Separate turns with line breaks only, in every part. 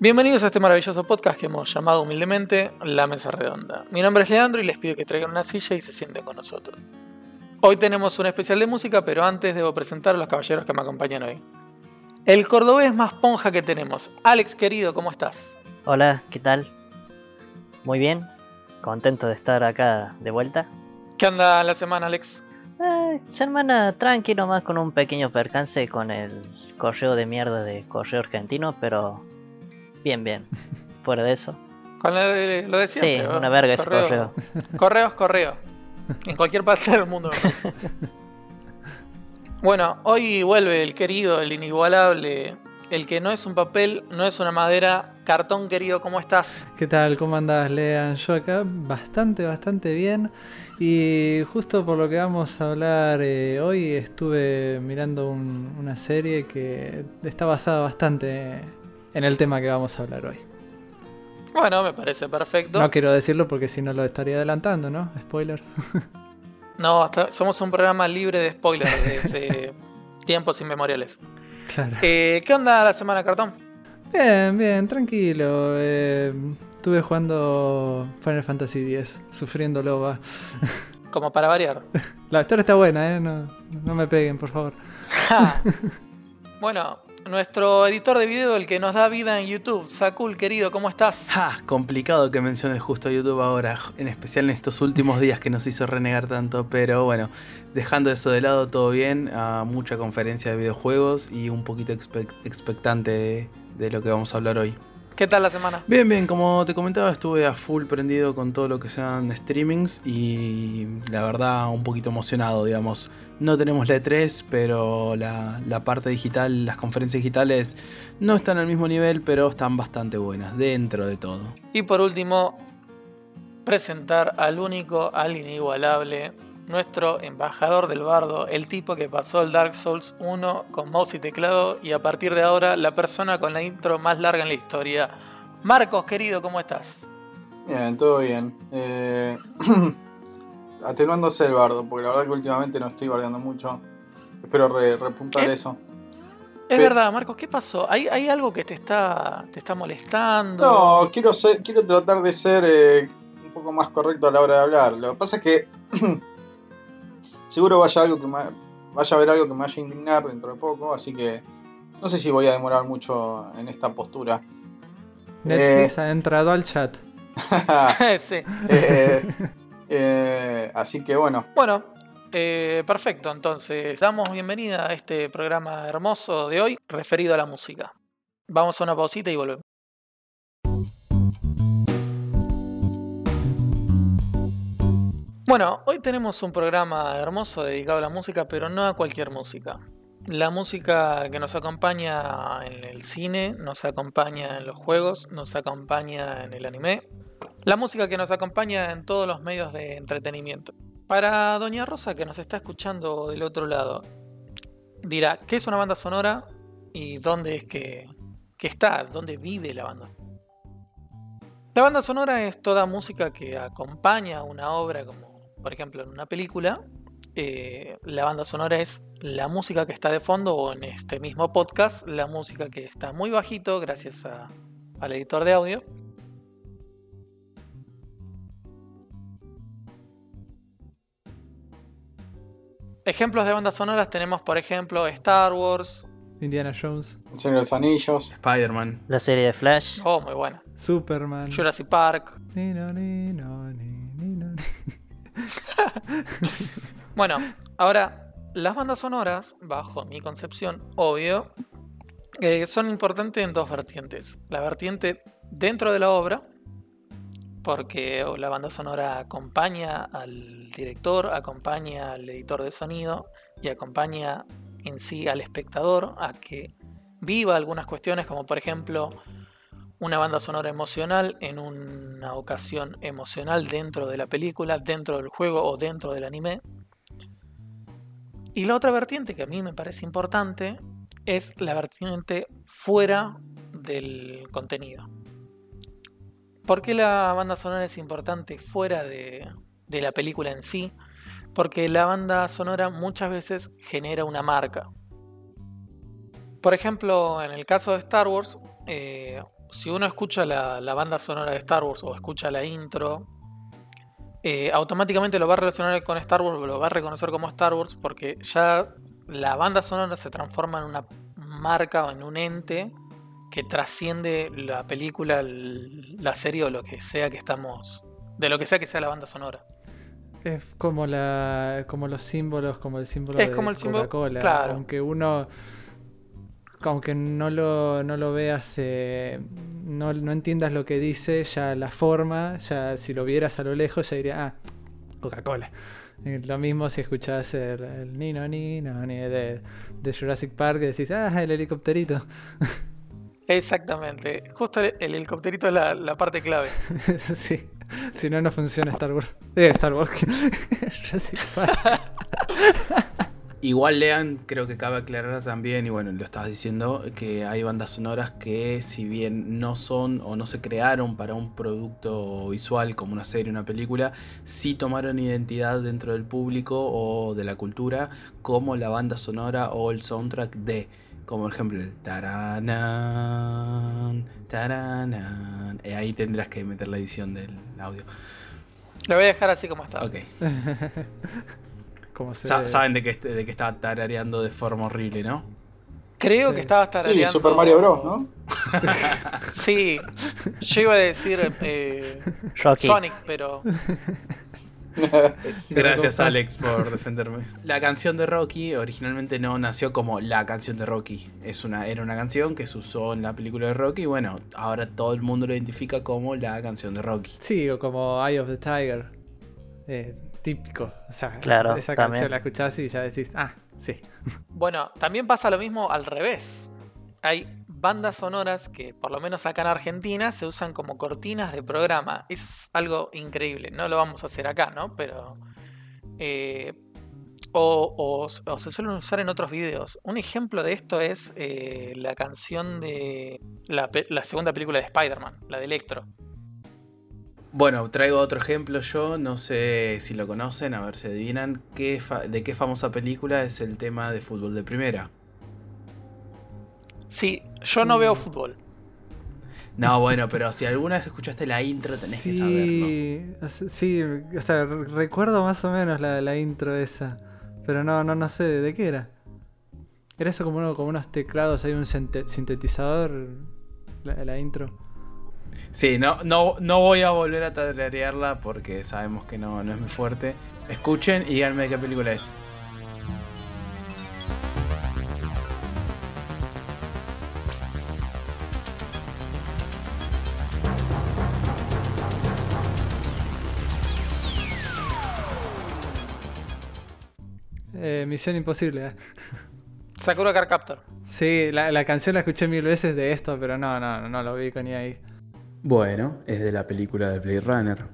Bienvenidos a este maravilloso podcast que hemos llamado humildemente La Mesa Redonda. Mi nombre es Leandro y les pido que traigan una silla y se sienten con nosotros. Hoy tenemos un especial de música, pero antes debo presentar a los caballeros que me acompañan hoy. El cordobés más ponja que tenemos. Alex, querido, ¿cómo estás?
Hola, ¿qué tal? Muy bien, contento de estar acá de vuelta.
¿Qué anda la semana, Alex?
Eh, semana tranquilo, más con un pequeño percance con el correo de mierda de correo argentino, pero bien, bien. Fuera de eso.
Con lo de, lo de
Sí, una verga ese correo.
Correos, correo. En cualquier parte del mundo. bueno, hoy vuelve el querido, el inigualable, el que no es un papel, no es una madera. Cartón, querido, ¿cómo estás?
¿Qué tal? ¿Cómo andás, Lean? Yo acá bastante, bastante bien. Y justo por lo que vamos a hablar eh, hoy, estuve mirando un- una serie que está basada bastante en el tema que vamos a hablar hoy.
Bueno, me parece perfecto.
No quiero decirlo porque si no lo estaría adelantando, ¿no? Spoilers.
No, hasta- somos un programa libre de spoilers desde tiempos inmemoriales.
claro.
Eh, ¿Qué onda la semana, Cartón?
Bien, bien, tranquilo. eh, estuve jugando Final Fantasy X, sufriendo loba.
Como para variar.
La historia está buena, ¿eh? No, no me peguen, por favor.
Bueno, nuestro editor de video, el que nos da vida en YouTube, Sakul, querido, ¿cómo estás?
Complicado que menciones justo YouTube ahora, en especial en estos últimos días que nos hizo renegar tanto, pero bueno, dejando eso de lado, todo bien, a mucha conferencia de videojuegos y un poquito expec- expectante de lo que vamos a hablar hoy.
¿Qué tal la semana?
Bien, bien, como te comentaba, estuve a full prendido con todo lo que sean streamings y la verdad un poquito emocionado, digamos. No tenemos la E3, pero la, la parte digital, las conferencias digitales no están al mismo nivel, pero están bastante buenas, dentro de todo.
Y por último, presentar al único, al inigualable, nuestro embajador del bardo, el tipo que pasó el Dark Souls 1 con mouse y teclado y a partir de ahora la persona con la intro más larga en la historia. Marcos, querido, ¿cómo estás?
Bien, todo bien. Eh, atenuándose el bardo, porque la verdad que últimamente no estoy bardeando mucho. Espero re- repuntar
¿Qué?
eso.
Es verdad, Marcos, ¿qué pasó? ¿Hay, hay algo que te está, te está molestando?
No, quiero, ser, quiero tratar de ser eh, un poco más correcto a la hora de hablar. Lo que pasa es que seguro vaya, algo que me, vaya a haber algo que me vaya a indignar dentro de poco, así que no sé si voy a demorar mucho en esta postura.
Netflix ha entrado al chat.
sí.
Eh, eh, así que bueno,
Bueno, eh, perfecto. Entonces, damos bienvenida a este programa hermoso de hoy referido a la música. Vamos a una pausita y volvemos. Bueno, hoy tenemos un programa hermoso dedicado a la música, pero no a cualquier música. La música que nos acompaña en el cine, nos acompaña en los juegos, nos acompaña en el anime. La música que nos acompaña en todos los medios de entretenimiento. Para Doña Rosa que nos está escuchando del otro lado, dirá, ¿qué es una banda sonora y dónde es que, que está? ¿Dónde vive la banda? La banda sonora es toda música que acompaña una obra, como por ejemplo en una película. Eh, la banda sonora es la música que está de fondo o en este mismo podcast, la música que está muy bajito gracias a- al editor de audio. Ejemplos de bandas sonoras tenemos, por ejemplo, Star Wars.
Indiana Jones,
El Señor de los Anillos.
Spider-Man.
La serie de Flash.
Oh, muy buena.
Superman.
Jurassic Park.
Ni, no, ni, no, ni, ni, no, ni.
Bueno, ahora, las bandas sonoras, bajo mi concepción, obvio, eh, son importantes en dos vertientes. La vertiente dentro de la obra, porque la banda sonora acompaña al director, acompaña al editor de sonido y acompaña en sí al espectador a que viva algunas cuestiones, como por ejemplo una banda sonora emocional en una ocasión emocional dentro de la película, dentro del juego o dentro del anime. Y la otra vertiente que a mí me parece importante es la vertiente fuera del contenido. ¿Por qué la banda sonora es importante fuera de, la película en sí? Porque la banda sonora muchas veces genera una marca. Por ejemplo, en el caso de Star Wars, eh, si uno escucha la, la banda sonora de Star Wars o escucha la intro, eh, automáticamente lo va a relacionar con Star Wars, lo va a reconocer como Star Wars, porque ya la banda sonora se transforma en una marca o en un ente que trasciende la película, la serie o lo que sea que estamos. de lo que sea que sea la banda sonora.
Es como la como los símbolos, como el símbolo
Es
de
como el símbolo-
Coca-Cola.
claro.
Aunque uno, aunque no lo, no lo veas, eh, no, no entiendas lo que dice, ya la forma, ya si lo vieras a lo lejos, ya diría, ah, Coca-Cola. Eh, Lo mismo si escuchás el, el Nino Nino ni de, de Jurassic Park y decís, ah, el helicópterito.
Exactamente. Justo el, el helicópterito es la, la parte clave.
sí, si no, no funciona Star Wars. Eh, Star Wars. Jurassic Park.
Igual lean, creo que cabe aclarar también, y bueno, lo estabas diciendo, que hay bandas sonoras que si bien no son o no se crearon para un producto visual como una serie, una película, sí tomaron identidad dentro del público o de la cultura como la banda sonora o el soundtrack de, como por ejemplo el taranán, taranán. Eh, ahí tendrás que meter la edición del audio.
Lo voy a dejar así como está.
Ok.
Como se
Sa- saben de que, este- de que estaba tarareando de forma horrible, ¿no?
Creo
Sí.
que estaba
Sí,
tarareando.
Super Mario Bros, ¿no?
Sí, yo iba a decir eh. Sonic, pero
Gracias Alex por defenderme. La canción de Rocky originalmente no nació como la canción de Rocky. Es una, era una canción que se usó en la película de Rocky y bueno, ahora todo el mundo lo identifica como la canción de Rocky.
Sí, o como Eye of the Tiger. Eh, típico. O sea,
Claro,
esa canción la escuchás y ya decís, ah, sí.
bueno, también pasa lo mismo al revés. Hay bandas sonoras que, por lo menos acá en Argentina, se usan como cortinas de programa. Es algo increíble. No lo vamos a hacer acá, ¿no? Pero. eh, o, o- o se suelen usar en otros videos. Un ejemplo de esto es eh, la canción de la, la segunda película de Spider-Man, la de Electro.
Bueno, traigo otro ejemplo yo, no sé si lo conocen, a ver si adivinan qué fa- de qué famosa película es el tema de fútbol de primera.
Sí, yo no veo fútbol.
No, bueno, pero si alguna vez escuchaste la intro tenés que saberlo.
sí, o sea, sí, o sea, re- recuerdo más o menos la, la intro esa. Pero no, no, no sé de qué era. Era eso como, uno, como unos teclados, hay un sinte- sintetizador, la, la intro.
Sí, no, no, no voy a volver a tararearla porque sabemos que no, no es muy fuerte. Escuchen y díganme de qué película es.
Eh, Misión Imposible. eh.
Sakura Car Captor.
Sí, la, la canción la escuché mil veces de esto, pero no, no, no lo vi con ni ahí.
Bueno, es de la película de Blade Runner.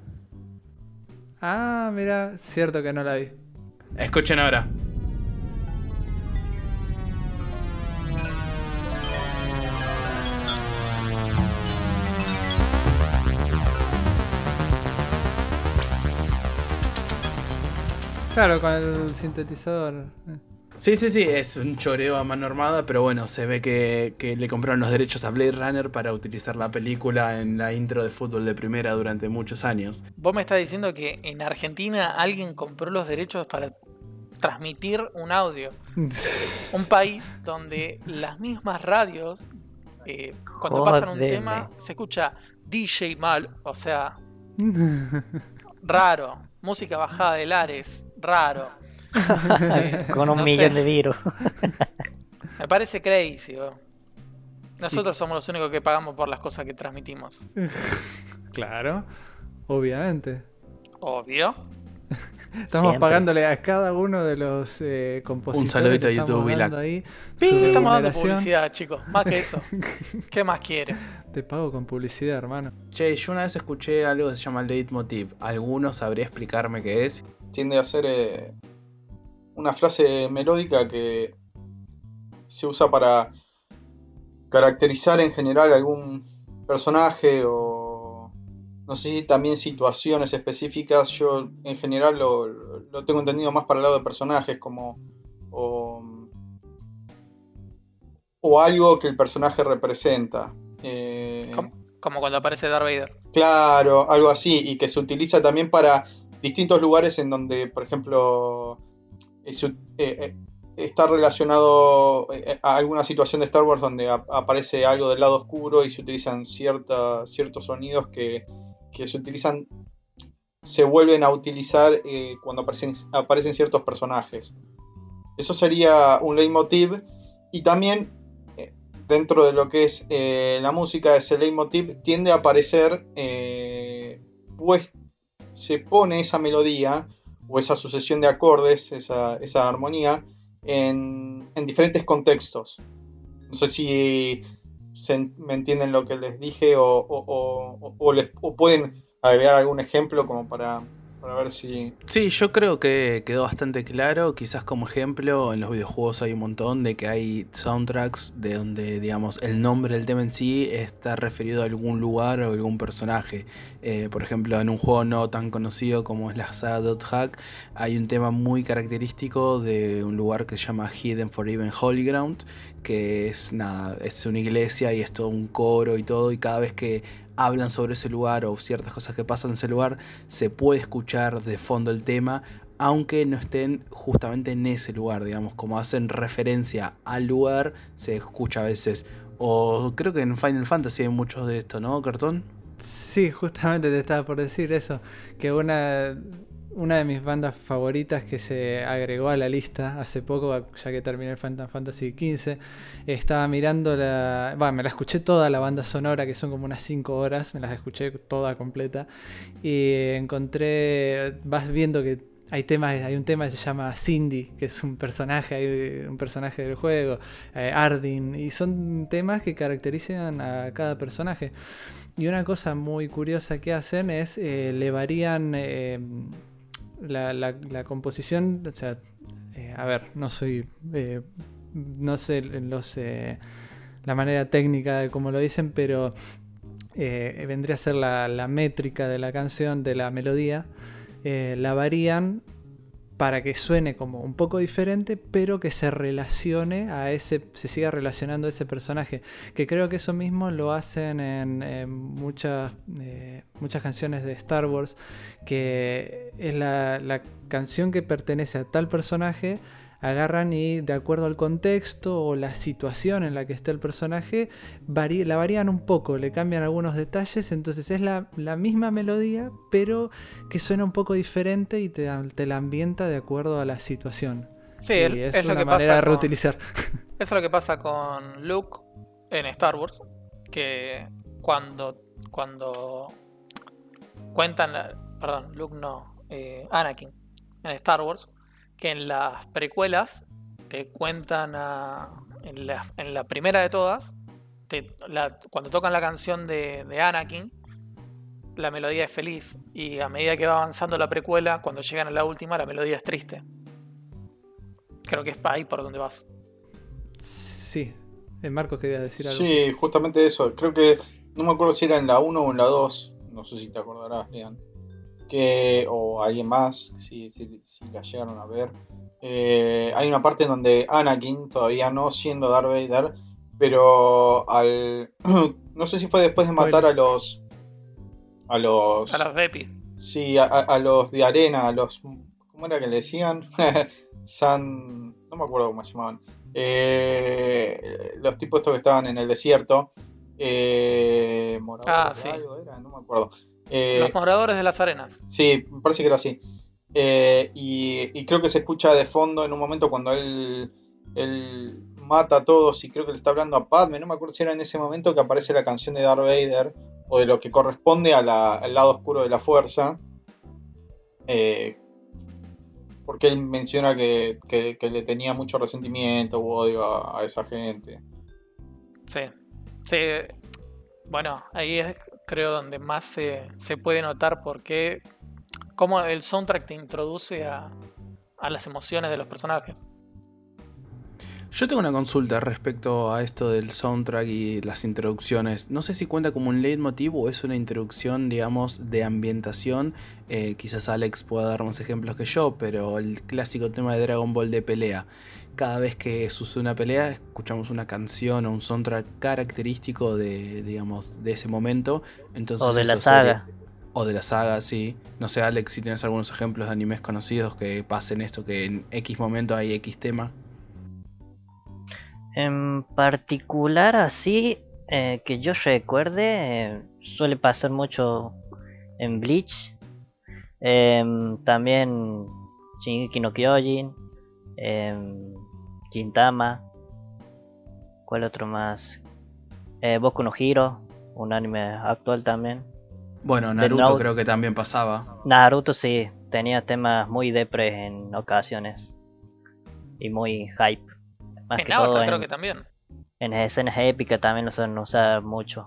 Ah, mira, cierto que no la vi.
Escuchen ahora.
Claro, con el sintetizador.
Sí, sí, sí, es un choreo a mano armada, pero bueno, se ve que, que le compraron los derechos a Blade Runner para utilizar la película en la intro de fútbol de primera durante muchos años.
Vos me estás diciendo que en Argentina alguien compró los derechos para transmitir un audio. Un país donde las mismas radios, eh, cuando pasan un tema, se escucha DJ mal, o sea, raro. Música bajada de Lares, raro.
Con un
no
millón
sé.
de virus.
Me parece crazy, bro. Nosotros somos los únicos que pagamos por las cosas que transmitimos.
claro, obviamente.
Obvio.
Estamos
Siempre.
pagándole a cada uno de los eh, compositores.
saludito
que
a YouTube,
su
estamos dando publicidad, chicos. Más que eso. ¿Qué más quiere?
Te pago con publicidad, hermano.
Che, yo una vez escuché algo que se llama Leitmotiv. ¿Alguno sabría explicarme qué es?
Tiende a ser eh, una frase melódica que se usa para caracterizar en general algún personaje o no sé si también situaciones específicas. Yo en general lo, lo tengo entendido más para el lado de personajes como o, o algo que el personaje representa. Eh,
Com- Como cuando aparece Darth Vader.
Claro, algo así, y que se utiliza también para distintos lugares en donde, por ejemplo, eh, eh, está relacionado eh, a alguna situación de Star Wars donde ap- aparece algo del lado oscuro y se utilizan cierta, ciertos sonidos que, que se utilizan, se vuelven a utilizar cuando aparecen, aparecen ciertos personajes. Eso sería un leitmotiv y también dentro de lo que es la música, ese leitmotiv tiende a aparecer, pues se pone esa melodía o esa sucesión de acordes, esa, esa armonía, en, en diferentes contextos. No sé si se me entienden lo que les dije o- o les- o pueden agregar algún ejemplo como para, para ver si...
Sí, yo creo que quedó bastante claro. Quizás como ejemplo, en los videojuegos hay un montón de que hay soundtracks de donde, digamos, el nombre del tema en sí está referido a algún lugar o algún personaje. Eh, por ejemplo, en un juego no tan conocido como es la saga Dot Hack, hay un tema muy característico de un lugar que se llama Hidden for Even Holy Ground, que es nada, es una iglesia y es todo un coro y todo, y cada vez que hablan sobre ese lugar o ciertas cosas que pasan en ese lugar, se puede escuchar de fondo el tema, aunque no estén justamente en ese lugar, digamos, como hacen referencia al lugar, se escucha a veces. O creo que en Final Fantasy hay muchos de esto, ¿no, Cartón?
Sí, justamente te estaba por decir eso, que una, una de mis bandas favoritas que se agregó a la lista hace poco, ya que terminé el Final Fantasy XV, estaba mirando la... Bueno, me la escuché toda la banda sonora, que son como unas 5 horas, me las escuché toda completa, y encontré, vas viendo que hay temas, hay un tema que se llama Cindy, que es un personaje, hay un personaje del juego, eh, y son temas que caracterizan a cada personaje. Y una cosa muy curiosa que hacen es eh, le varían eh, la, la- composición. O sea, eh, a ver, no soy. eh, no sé los, eh, la manera técnica de cómo lo dicen, pero vendría a ser la, métrica de la canción, de la melodía. la varían para que suene como un poco diferente, pero que se relacione a ese, se siga relacionando a ese personaje. Que creo que eso mismo lo hacen en, muchas, eh, muchas canciones de Star Wars, que es la, la canción que pertenece a tal personaje, agarran y de acuerdo al contexto o la situación en la que está el personaje, la varían un poco, le cambian algunos detalles, entonces es la, la misma melodía, pero que suena un poco diferente y te, te la ambienta de acuerdo a la situación.
Sí,
Y
es, lo que
manera
pasa
de
con-
reutilizar.
Eso es lo que pasa con Luke en Star Wars. Que cuando. cuando cuentan. la- Perdón, Luke no. eh, Anakin. En Star Wars. Que en las precuelas. Te cuentan a. En la, en la primera de todas. te- la- cuando tocan la canción de, de Anakin. La melodía es feliz. Y a medida que va avanzando la precuela. Cuando llegan a la última. La melodía es triste. Creo que es ahí por donde vas.
Sí. Eh, Marcos quería decir algo.
Sí, justamente eso. Creo que no me acuerdo si era en la 1 o en la 2. No sé si te acordarás, Lean. Que, o alguien más, si, si, si la llegaron a ver. Eh, hay una parte en donde Anakin, todavía no siendo Darth Vader, pero al. no sé si fue después de matar a los. A los.
A las Bepi.
Sí, a, a- los de arena, a los. ¿Cómo era que le decían? San. No me acuerdo cómo se llamaban. Eh, los tipos estos que estaban en el desierto. Eh, moradores
Ah, sí.
algo era, no me acuerdo. Eh,
Los moradores de las arenas.
Sí, me parece que era así. Eh, y, y creo que se escucha de fondo en un momento cuando él, él mata a todos y creo que le está hablando a Padme. No me acuerdo si era en ese momento que aparece la canción de Darth Vader o de lo que corresponde a la- al lado oscuro de la fuerza. Eh, porque él menciona que, que- que le tenía mucho resentimiento u odio a, a esa gente.
Sí. Sí. Bueno, ahí es creo donde más se, se puede notar por qué. cómo el soundtrack te introduce a, a las emociones de los personajes.
Yo tengo una consulta respecto a esto del soundtrack y las introducciones. No sé si cuenta como un leitmotiv o es una introducción, digamos, de ambientación. Eh, quizás Alex pueda dar más ejemplos que yo, pero el clásico tema de Dragon Ball de pelea. Cada vez que sucede una pelea, escuchamos una canción o un soundtrack característico de, digamos, de ese momento. Entonces,
O de la saga.
O de la saga, sí. No sé, Alex, si tienes algunos ejemplos de animes conocidos que pasen esto, que en X momento hay X tema.
En particular, así eh, que yo recuerde, eh, suele pasar mucho en Bleach. Em, también Shingeki no Kyojin. em, Gintama. ¿Cuál otro más? Eh, Boku no Hero, un anime actual también.
Bueno, Naruto
Note.
creo que también pasaba.
Naruto sí, tenía temas muy depres en ocasiones. Y muy hype. Más
En
que todo
Avatar
en,
creo que también.
en escenas épicas también lo suelen usar mucho.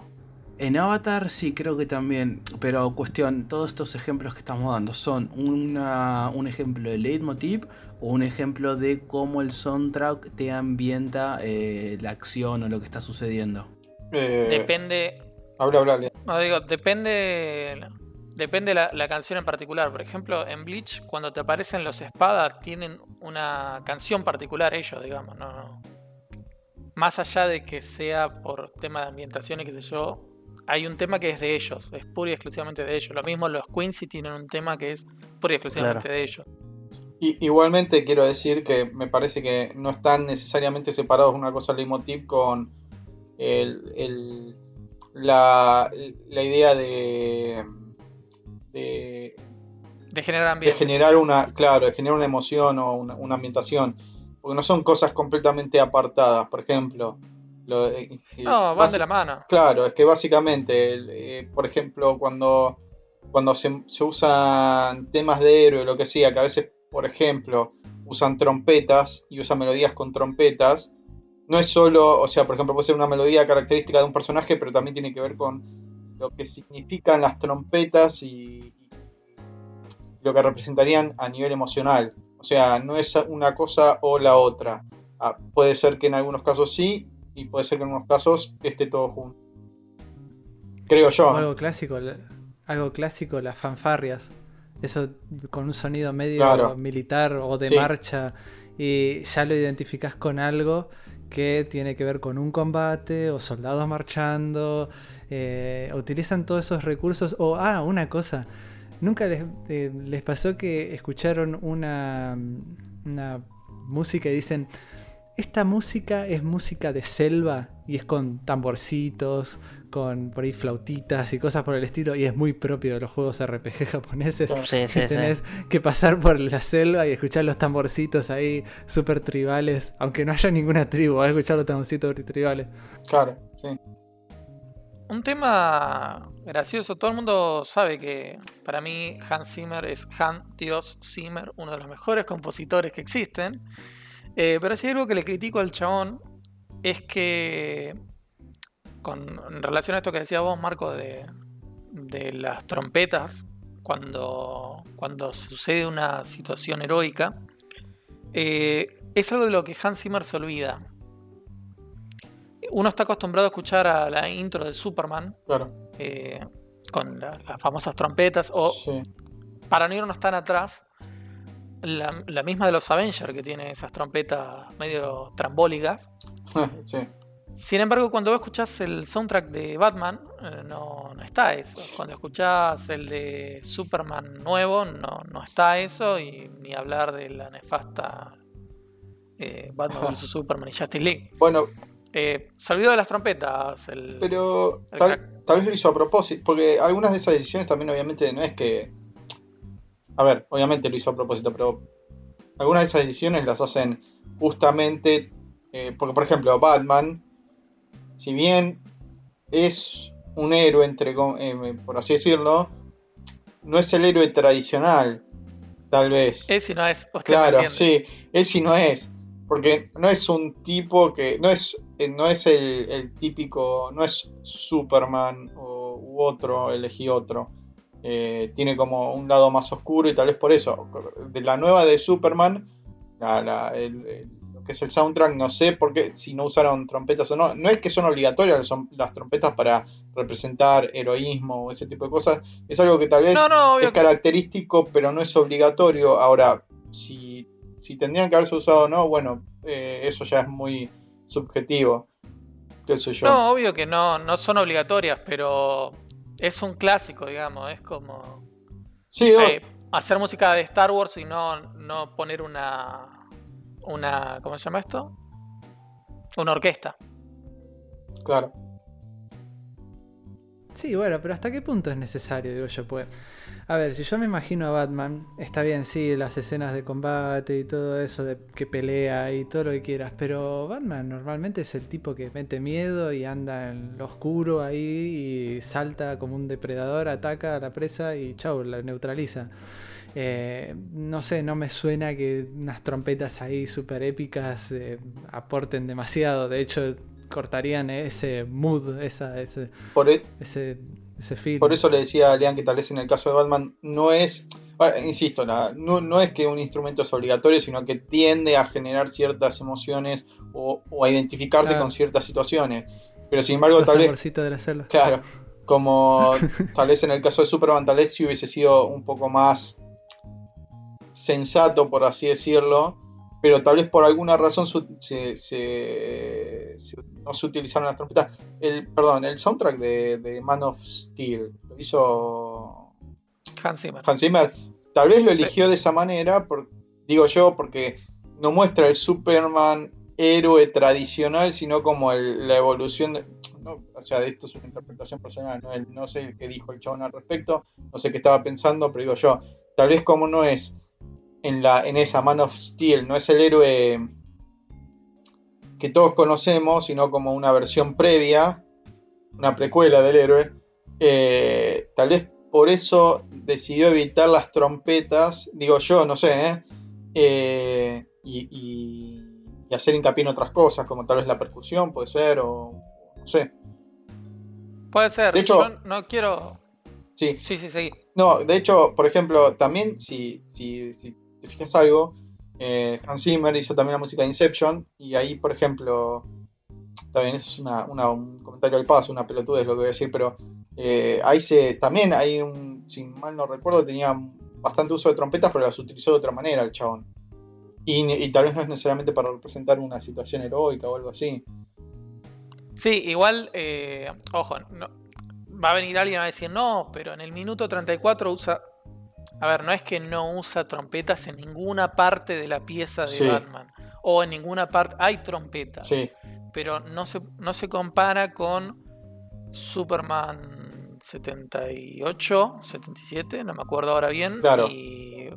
En Avatar sí, creo que también. Pero cuestión, todos estos ejemplos que estamos dando son una, un ejemplo de leitmotiv un ejemplo de cómo el soundtrack te ambienta eh, la acción o lo que está sucediendo.
Eh,
Depende.
Habla, habla.
No digo, depende. Depende la, la canción en particular. Por ejemplo, en Bleach, cuando te aparecen los espadas, tienen una canción particular ellos, digamos. No, no. Más allá de que sea por tema de ambientación y qué sé yo, hay un tema que es de ellos, es pura y exclusivamente de ellos. Lo mismo los Quincy tienen un tema que es pura y exclusivamente
Claro.
de ellos.
Y- igualmente quiero decir que me parece que no están necesariamente separados una cosa leitmotiv con el, el- la, la idea de, de,
De generar
de
ambiente.
generar una, claro, de generar una emoción o una, una ambientación. Porque no son cosas completamente apartadas. Por ejemplo, lo, eh, eh,
No, van de la mano.
Claro, es que básicamente, el, eh, por ejemplo, cuando, cuando se, se usan temas de héroe o lo que sea, que a veces, por ejemplo, usan trompetas y usan melodías con trompetas, no es solo, o sea, por ejemplo, puede ser una melodía característica de un personaje, pero también tiene que ver con lo que significan las trompetas y, lo que representarían a nivel emocional. O sea, no es una cosa o la otra. Ah, puede ser que en algunos casos sí y puede ser que en algunos casos esté todo junto. Creo yo.
Algo clásico, algo clásico, las fanfarrias. Eso con un sonido medio
Claro.
militar o de
Sí.
marcha. Y ya lo identificás con algo que tiene que ver con un combate o soldados marchando. eh, utilizan todos esos recursos. O, ah, una cosa. ¿Nunca les, eh, les pasó que escucharon una, una música y dicen, esta música es música de selva y es con tamborcitos, con por ahí flautitas y cosas por el estilo y es muy propio de los juegos RPG japoneses.
Sí,
Que
sí, sí.
tenés que pasar por la selva y escuchar los tamborcitos ahí súper tribales, aunque no haya ninguna tribu, vas a escuchar los tamborcitos tribales.
Claro, sí.
Un tema gracioso, todo el mundo sabe que para mí Hans Zimmer es Hans Dios Zimmer, uno de los mejores compositores que existen. Eh, pero si hay algo que le critico al chabón es que, con, en relación a esto que decía vos, Marco, de, de las trompetas, cuando, cuando sucede una situación heroica, eh, es algo de lo que Hans Zimmer se olvida. Uno está acostumbrado a escuchar a la intro de Superman
Claro.
eh, con la- las famosas trompetas, o
Sí.
para no irnos tan atrás, la, la misma de los Avengers que tiene esas trompetas medio trambólicas.
sí.
Sin embargo, cuando vos escuchás el soundtrack de Batman, eh, no, no está eso. Cuando escuchás el de Superman nuevo, no, no está eso, y ni hablar de la nefasta eh, Batman vs Superman y Justice League.
Bueno,
Eh, se olvidó de las trompetas. El,
pero
el
tal,
crack.
tal vez lo hizo a propósito, porque algunas de esas decisiones también obviamente no es que... A ver, obviamente lo hizo a propósito, pero algunas de esas decisiones las hacen justamente... eh, porque, por ejemplo, Batman, si bien es un héroe, entre, eh, por así decirlo, no es el héroe tradicional, tal vez.
Es no es.
Claro, sí, sí no es. Porque no es un tipo que. No es, eh, no es el, el típico. No es Superman o, u otro, elegí otro. Eh, tiene como un lado más oscuro y tal vez por eso. De la nueva de Superman, la- la- el- el- que es el soundtrack, no sé por qué, si no usaron trompetas o no. No es que son obligatorias son las trompetas para representar heroísmo o ese tipo de cosas. Es algo que tal vez
No, no, obvio
es característico, pero no es obligatorio. Ahora, si, si tendrían que haberse usado o no, bueno, eh, eso ya es muy subjetivo. ¿Qué sé yo?
No, obvio que no, no son obligatorias, pero es un clásico, digamos. Es como
sí,
eh, hacer música de Star Wars y no, no poner una. Una. ¿Cómo se llama esto? Una orquesta.
claro.
Sí, bueno, pero ¿hasta qué punto es necesario? Digo yo, pues. A ver, si yo me imagino a Batman, está bien, sí, las escenas de combate y todo eso, de que pelea y todo lo que quieras, pero Batman normalmente es el tipo que mete miedo y anda en lo oscuro ahí y salta como un depredador, ataca a la presa y chau, la neutraliza. Eh, no sé, no me suena que unas trompetas ahí súper épicas eh, aporten demasiado. De hecho, cortarían ese mood, esa, ese,
Por, e-
ese, ese.
Por eso le decía a Lean que tal vez en el caso de Batman no es, bueno, insisto, la- no, no es que un instrumento es obligatorio, sino que tiende a generar ciertas emociones o, o a identificarse
Claro.
con ciertas situaciones. Pero sin embargo,
Los
tal vez,
de la celda.
claro, como tal vez en el caso de Superman, tal vez sí hubiese sido un poco más sensato, por así decirlo. Pero tal vez por alguna razón se, se- se- no se utilizaron las trompetas. El, perdón, el soundtrack de, de Man of Steel lo hizo
Hans Zimmer.
Hans Zimmer. Tal vez lo eligió de esa manera, por- digo yo, porque no muestra el Superman héroe tradicional, sino como el- la evolución de. no, o sea, esto es una interpretación personal, no, El- no sé qué dijo el chabón al respecto, no sé qué estaba pensando, pero digo yo, tal vez como no es en, la, en esa Man of Steel, no es el héroe que todos conocemos, sino como una versión previa, una precuela del héroe, eh, tal vez por eso decidió evitar las trompetas, digo yo, no sé, ¿eh? Eh, y, y- y hacer hincapié en otras cosas, como tal vez la percusión, puede ser, o no sé.
Puede ser.
De hecho-
Yo no quiero.
Sí,
Sí, sí, sí.
No, de hecho, por ejemplo, también si, si, si te fijas algo, eh, Hans Zimmer hizo también la música de Inception y ahí, por ejemplo, bien, eso es un comentario al paso, una pelotuda es lo que voy a decir, pero eh, ahí se, también hay un, si mal no recuerdo, tenía bastante uso de trompetas, pero las utilizó de otra manera el chabón. Y, y tal vez no es necesariamente para representar una situación heroica o algo así.
Sí, igual, eh, ojo, no- va a venir alguien a decir, no, pero en el minuto 34 usa... A ver, no es que no usa trompetas en ninguna parte de la pieza de
Sí.
Batman. O en ninguna parte... Hay trompetas.
Sí,
Pero no se, no se compara con Superman 78, 77, no me acuerdo ahora bien.
Claro.
Y,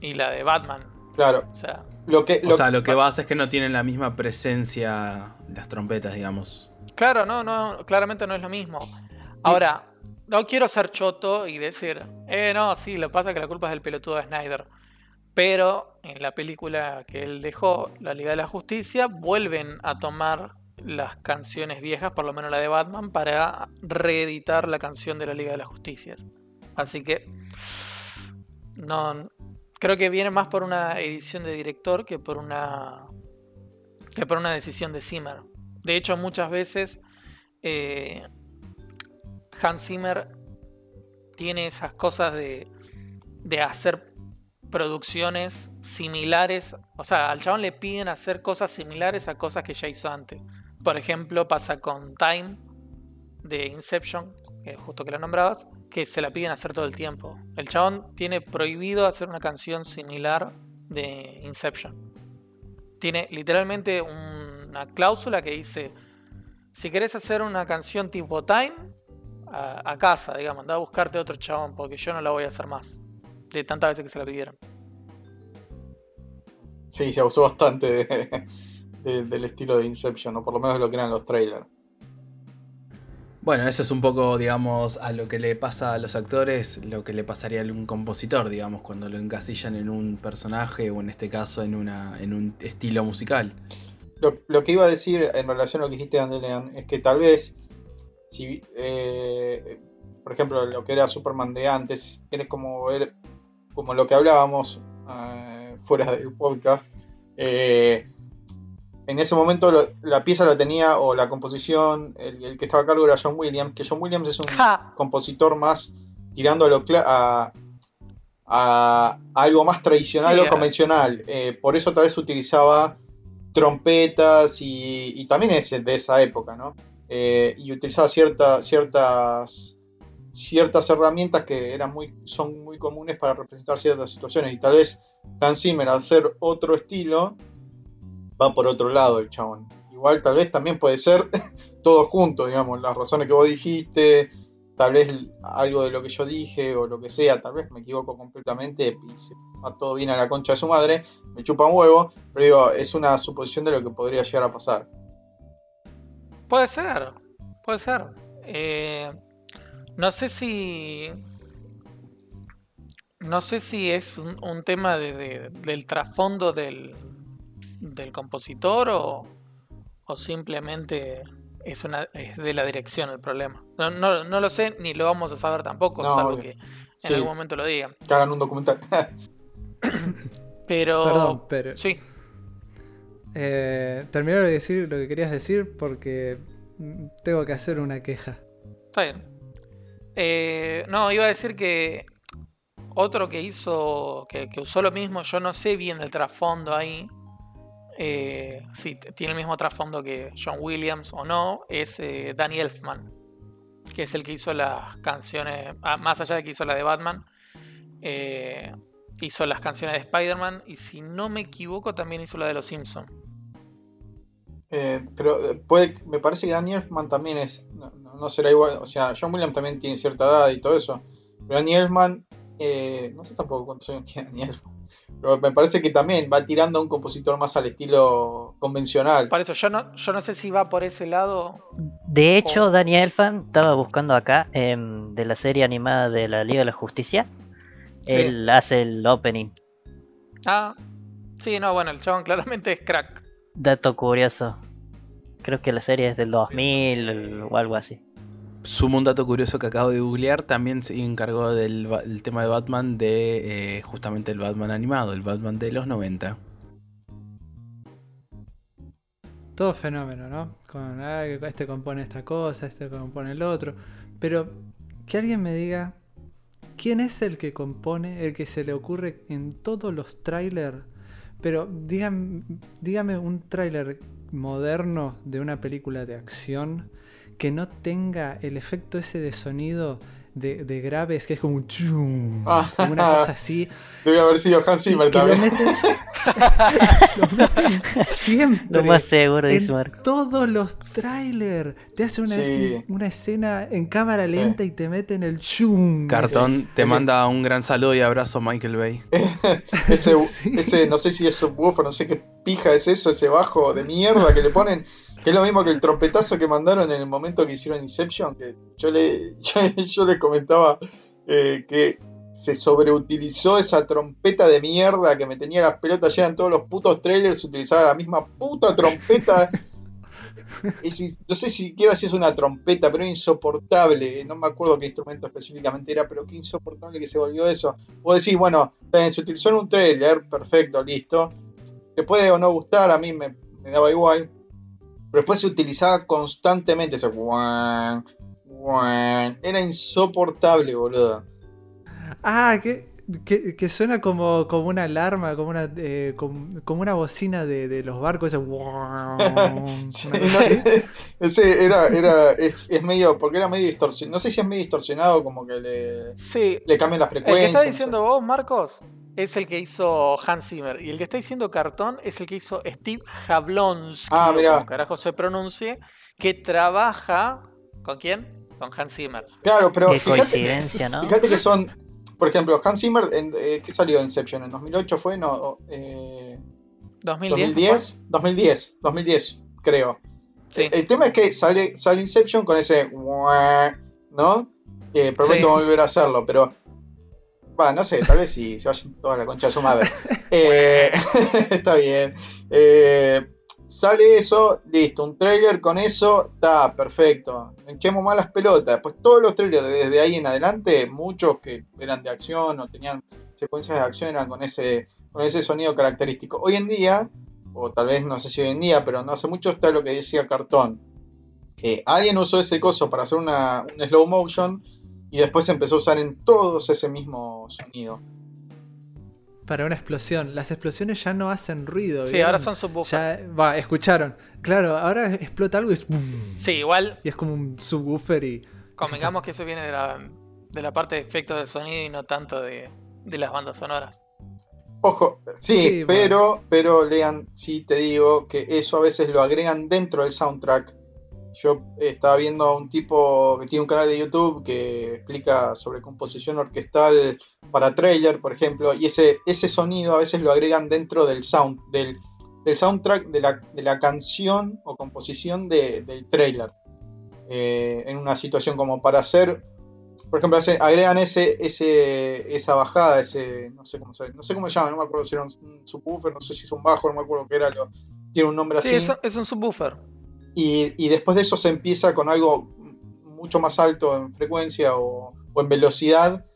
y la de Batman.
claro.
O sea,
Lo que,
O
lo-
sea, lo que pasa es que no tienen la misma presencia las trompetas, digamos.
Claro, no, no, claramente no es lo mismo. Ahora, no quiero ser choto y decir, eh, no, sí, lo que pasa que la culpa es del pelotudo de Snyder. Pero en la película que él dejó, La Liga de la Justicia, vuelven a tomar las canciones viejas, por lo menos la de Batman, para reeditar la canción de la Liga de las Justicias. Así que, no, creo que viene más por una edición de director que por una, que por una decisión de Zimmer. De hecho, muchas veces eh, Hans Zimmer tiene esas cosas de, de hacer producciones similares. O sea, al chabón le piden hacer cosas similares a cosas que ya hizo antes. Por ejemplo, pasa con Time de Inception, que justo que la nombrabas, que se la piden hacer todo el tiempo. El chabón tiene prohibido hacer una canción similar de Inception. Tiene literalmente una cláusula que dice, si querés hacer una canción tipo Time, a, a casa, digamos, anda a buscarte otro chabón, porque yo no la voy a hacer más. De tantas veces que se la pidieron.
sí, se abusó bastante de- de- del estilo de Inception, o por lo menos de lo que eran los trailers.
Bueno, eso es un poco, digamos, a lo que le pasa a los actores, lo que le pasaría a un compositor, digamos, cuando lo encasillan en un personaje o en este caso en, una, en un estilo musical.
Lo, lo que iba a decir en relación a lo que dijiste, Andelean, es que tal vez, si, eh, por ejemplo, lo que era Superman de antes, era como, era como lo que hablábamos eh, fuera del podcast, eh, en ese momento lo- la pieza la tenía, o la composición, el, el que estaba a cargo era John Williams, que John Williams es un
Ja.
compositor más tirando a, algo más tradicional
Sí,
o convencional. Eh, por eso tal vez utilizaba trompetas y, y también es de esa época, ¿no? Eh, y utilizaba cierta- ciertas, ciertas herramientas que eran muy, son muy comunes para representar ciertas situaciones. Y tal vez Hans Zimmer, al hacer otro estilo, va por otro lado el chabón. Igual tal vez también puede ser todo junto, digamos, las razones que vos dijiste, tal vez algo de lo que yo dije o lo que sea, tal vez me equivoco completamente y se va todo bien a la concha de su madre, me chupa un huevo, pero digo, es una suposición de lo que podría llegar a pasar.
Puede ser, puede ser. Eh, no sé si. No sé si es un, un tema de- de- del trasfondo del, del compositor o, o simplemente es, una, es de la dirección el problema. No, no, no lo sé ni lo vamos a saber tampoco,
No,
salvo
obvio.
que en
Sí,
algún momento lo digan.
que hagan un documental.
Pero.
Perdón, pero
Sí,
eh, terminar de decir lo que querías decir porque tengo que hacer una queja.
Está bien. Eh, no, iba a decir que otro que hizo, que, usó lo mismo, yo no sé bien el trasfondo ahí. Eh, si tiene el mismo trasfondo que John Williams o no, es eh, Danny Elfman, que es el que hizo las canciones, ah, más allá de que hizo la de Batman, hizo las canciones de Spider-Man y si no me equivoco también hizo la de Los Simpsons.
Eh, pero eh, puede, me parece que Daniel Elfman también es, no, será igual, o sea, John Williams también tiene cierta edad y todo eso, pero Daniel Elfman, eh, no sé tampoco cuántos años tiene Daniel Elfman, pero me parece que también va tirando a un compositor más al estilo convencional.
Por eso yo no, yo no sé si va por ese lado.
De hecho,
Oh.
Danny Elfman estaba buscando acá em, de la serie animada de la Liga de la Justicia.
Sí.
Él hace el opening.
Ah, sí, no, bueno, el chabón claramente es crack.
Dato curioso. Creo que la serie es del 2000 o algo así.
Sumo un dato curioso que acabo de googlear, también se encargó del el tema de Batman de eh, justamente el Batman animado, el Batman de los 90.
Todo fenómeno, ¿no? Con, ah, que este compone esta cosa, este compone el otro. Pero que alguien me diga, ¿quién es el que compone, el que se le ocurre en todos los trailers? Pero dígame, un tráiler moderno de una película de acción que no tenga el efecto ese de sonido de, de graves, que es como un chum,
Ah.
como una cosa así.
Debe haber sido Hans Zimmer
lo
también.
meten, lo meten siempre.
Lo más seguro, dice Marco.
todos los trailers te hace una,
Sí.
una escena en cámara
Sí.
lenta y te meten el chum.
Cartón, te
ese-
manda un gran saludo y abrazo Michael Bay.
Ese,
Sí.
ese, no sé si es subwoofer, no sé qué pija es eso, ese bajo de mierda que le ponen, que es lo mismo que el trompetazo que mandaron en el momento que hicieron Inception, que yo le, yo, yo le comentaba eh, que se sobreutilizó esa trompeta de mierda que me tenía las pelotas llenas en todos los putos trailers, utilizaba la misma puta trompeta. No sé siquiera si es una trompeta, pero insoportable. No me acuerdo qué instrumento específicamente era, pero qué insoportable que se volvió eso. Vos decís, bueno, se utilizó en un trailer, perfecto, listo. Te puede o no gustar, a mí me, me daba igual. Pero después se utilizaba constantemente ese guan, guan. Era insoportable, boludo.
Ah, que, que, que suena como, como una alarma, como una, eh, como, como una bocina de, de los barcos. Ese
Sí, no, ese era, era, es, es medio, porque era medio distorsionado. No sé si es medio distorsionado, como que le,
Sí,
le cambian las frecuencias.
está
no sé.
diciendo vos, Marcos, es el que hizo Hans Zimmer. Y el que está diciendo Cartón es el que hizo Steve Jablonsky,
Ah,
como carajo se pronuncie, que trabaja. ¿Con quién? Con Hans Zimmer.
Claro, pero
Qué
fíjate,
coincidencia, ¿no?
fíjate que son, por ejemplo, Hans Zimmer, en, eh, ¿qué salió en Inception? ¿En 2008 fue? No, eh,
2010.
2010, 2010, 2010, creo.
Sí.
El, el tema es que sale, sale Inception con ese ¿no? Eh, prometo
Sí.
volver a hacerlo, pero va, no sé, tal vez si se vayan toda la concha de su madre. Eh, está bien. Eh, sale eso, listo, un trailer con eso, está perfecto. Echemos más las pelotas. Pues todos los trailers desde ahí en adelante, muchos que eran de acción o tenían secuencias de acción eran con ese, con ese sonido característico. Hoy en día, o tal vez no sé si hoy en día, pero no hace mucho está lo que decía Cartón. Que alguien usó ese coso para hacer una, un slow motion y después se empezó a usar en todos ese mismo sonido.
Para una explosión. Las explosiones ya no hacen ruido.
Sí,
¿vieron?
ahora son subwoofers.
Ya, va, escucharon. Claro, ahora explota algo y es.
Sí, igual
Y es como un subwoofer y.
convengamos que eso viene de la, de la parte de efectos de sonido y no tanto de, de las bandas sonoras.
Ojo, sí,
Sí,
pero, pero lean, sí te digo que eso a veces lo agregan dentro del soundtrack. Yo estaba viendo a un tipo que tiene un canal de YouTube que explica sobre composición orquestal para trailer, por ejemplo, y ese, ese sonido a veces lo agregan dentro del sound, del, del soundtrack de la, de la canción o composición de- del trailer. Eh, en una situación como para hacer por ejemplo, hace- agregan ese, ese, esa bajada, ese, no sé cómo se, no sé cómo se llama, no me acuerdo si era un, subwoofer, no sé si es un bajo, no me acuerdo qué era, lo- tiene un nombre
Sí,
así.
es, es un subwoofer.
Y, después de eso se empieza con algo mucho más alto en frecuencia o, en velocidad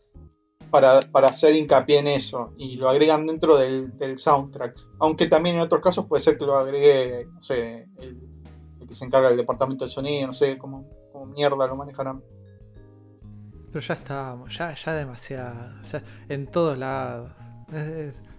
para, para hacer hincapié en eso. Y lo agregan dentro del, del soundtrack. Aunque también en otros casos puede ser que lo agregue, no sé, el, que se encarga del departamento de sonido, no sé cómo, mierda lo manejarán.
Pero ya estábamos, ya, ya demasiado. Ya, en todos lados.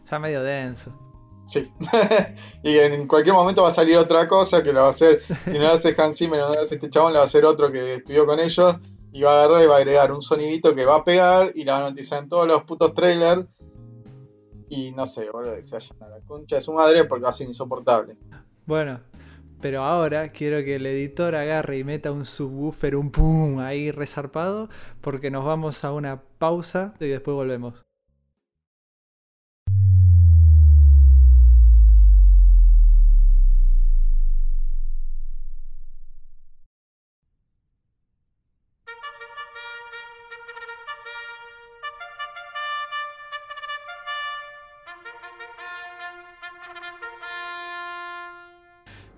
Ya medio denso.
Sí. y en cualquier momento va a salir otra cosa que lo va a hacer. Si no lo hace Hans Zimmer o no lo hace este chabón, lo va a hacer otro que estudió con ellos. Y va a agarrar y va a agregar un sonidito que va a pegar y la van a utilizar en todos los putos trailers. Y no sé, boludo, se vayan a la concha de su madre porque va a ser insoportable.
Bueno, pero ahora quiero que el editor agarre y meta un subwoofer, un pum ahí resarpado, porque nos vamos a una pausa y después volvemos.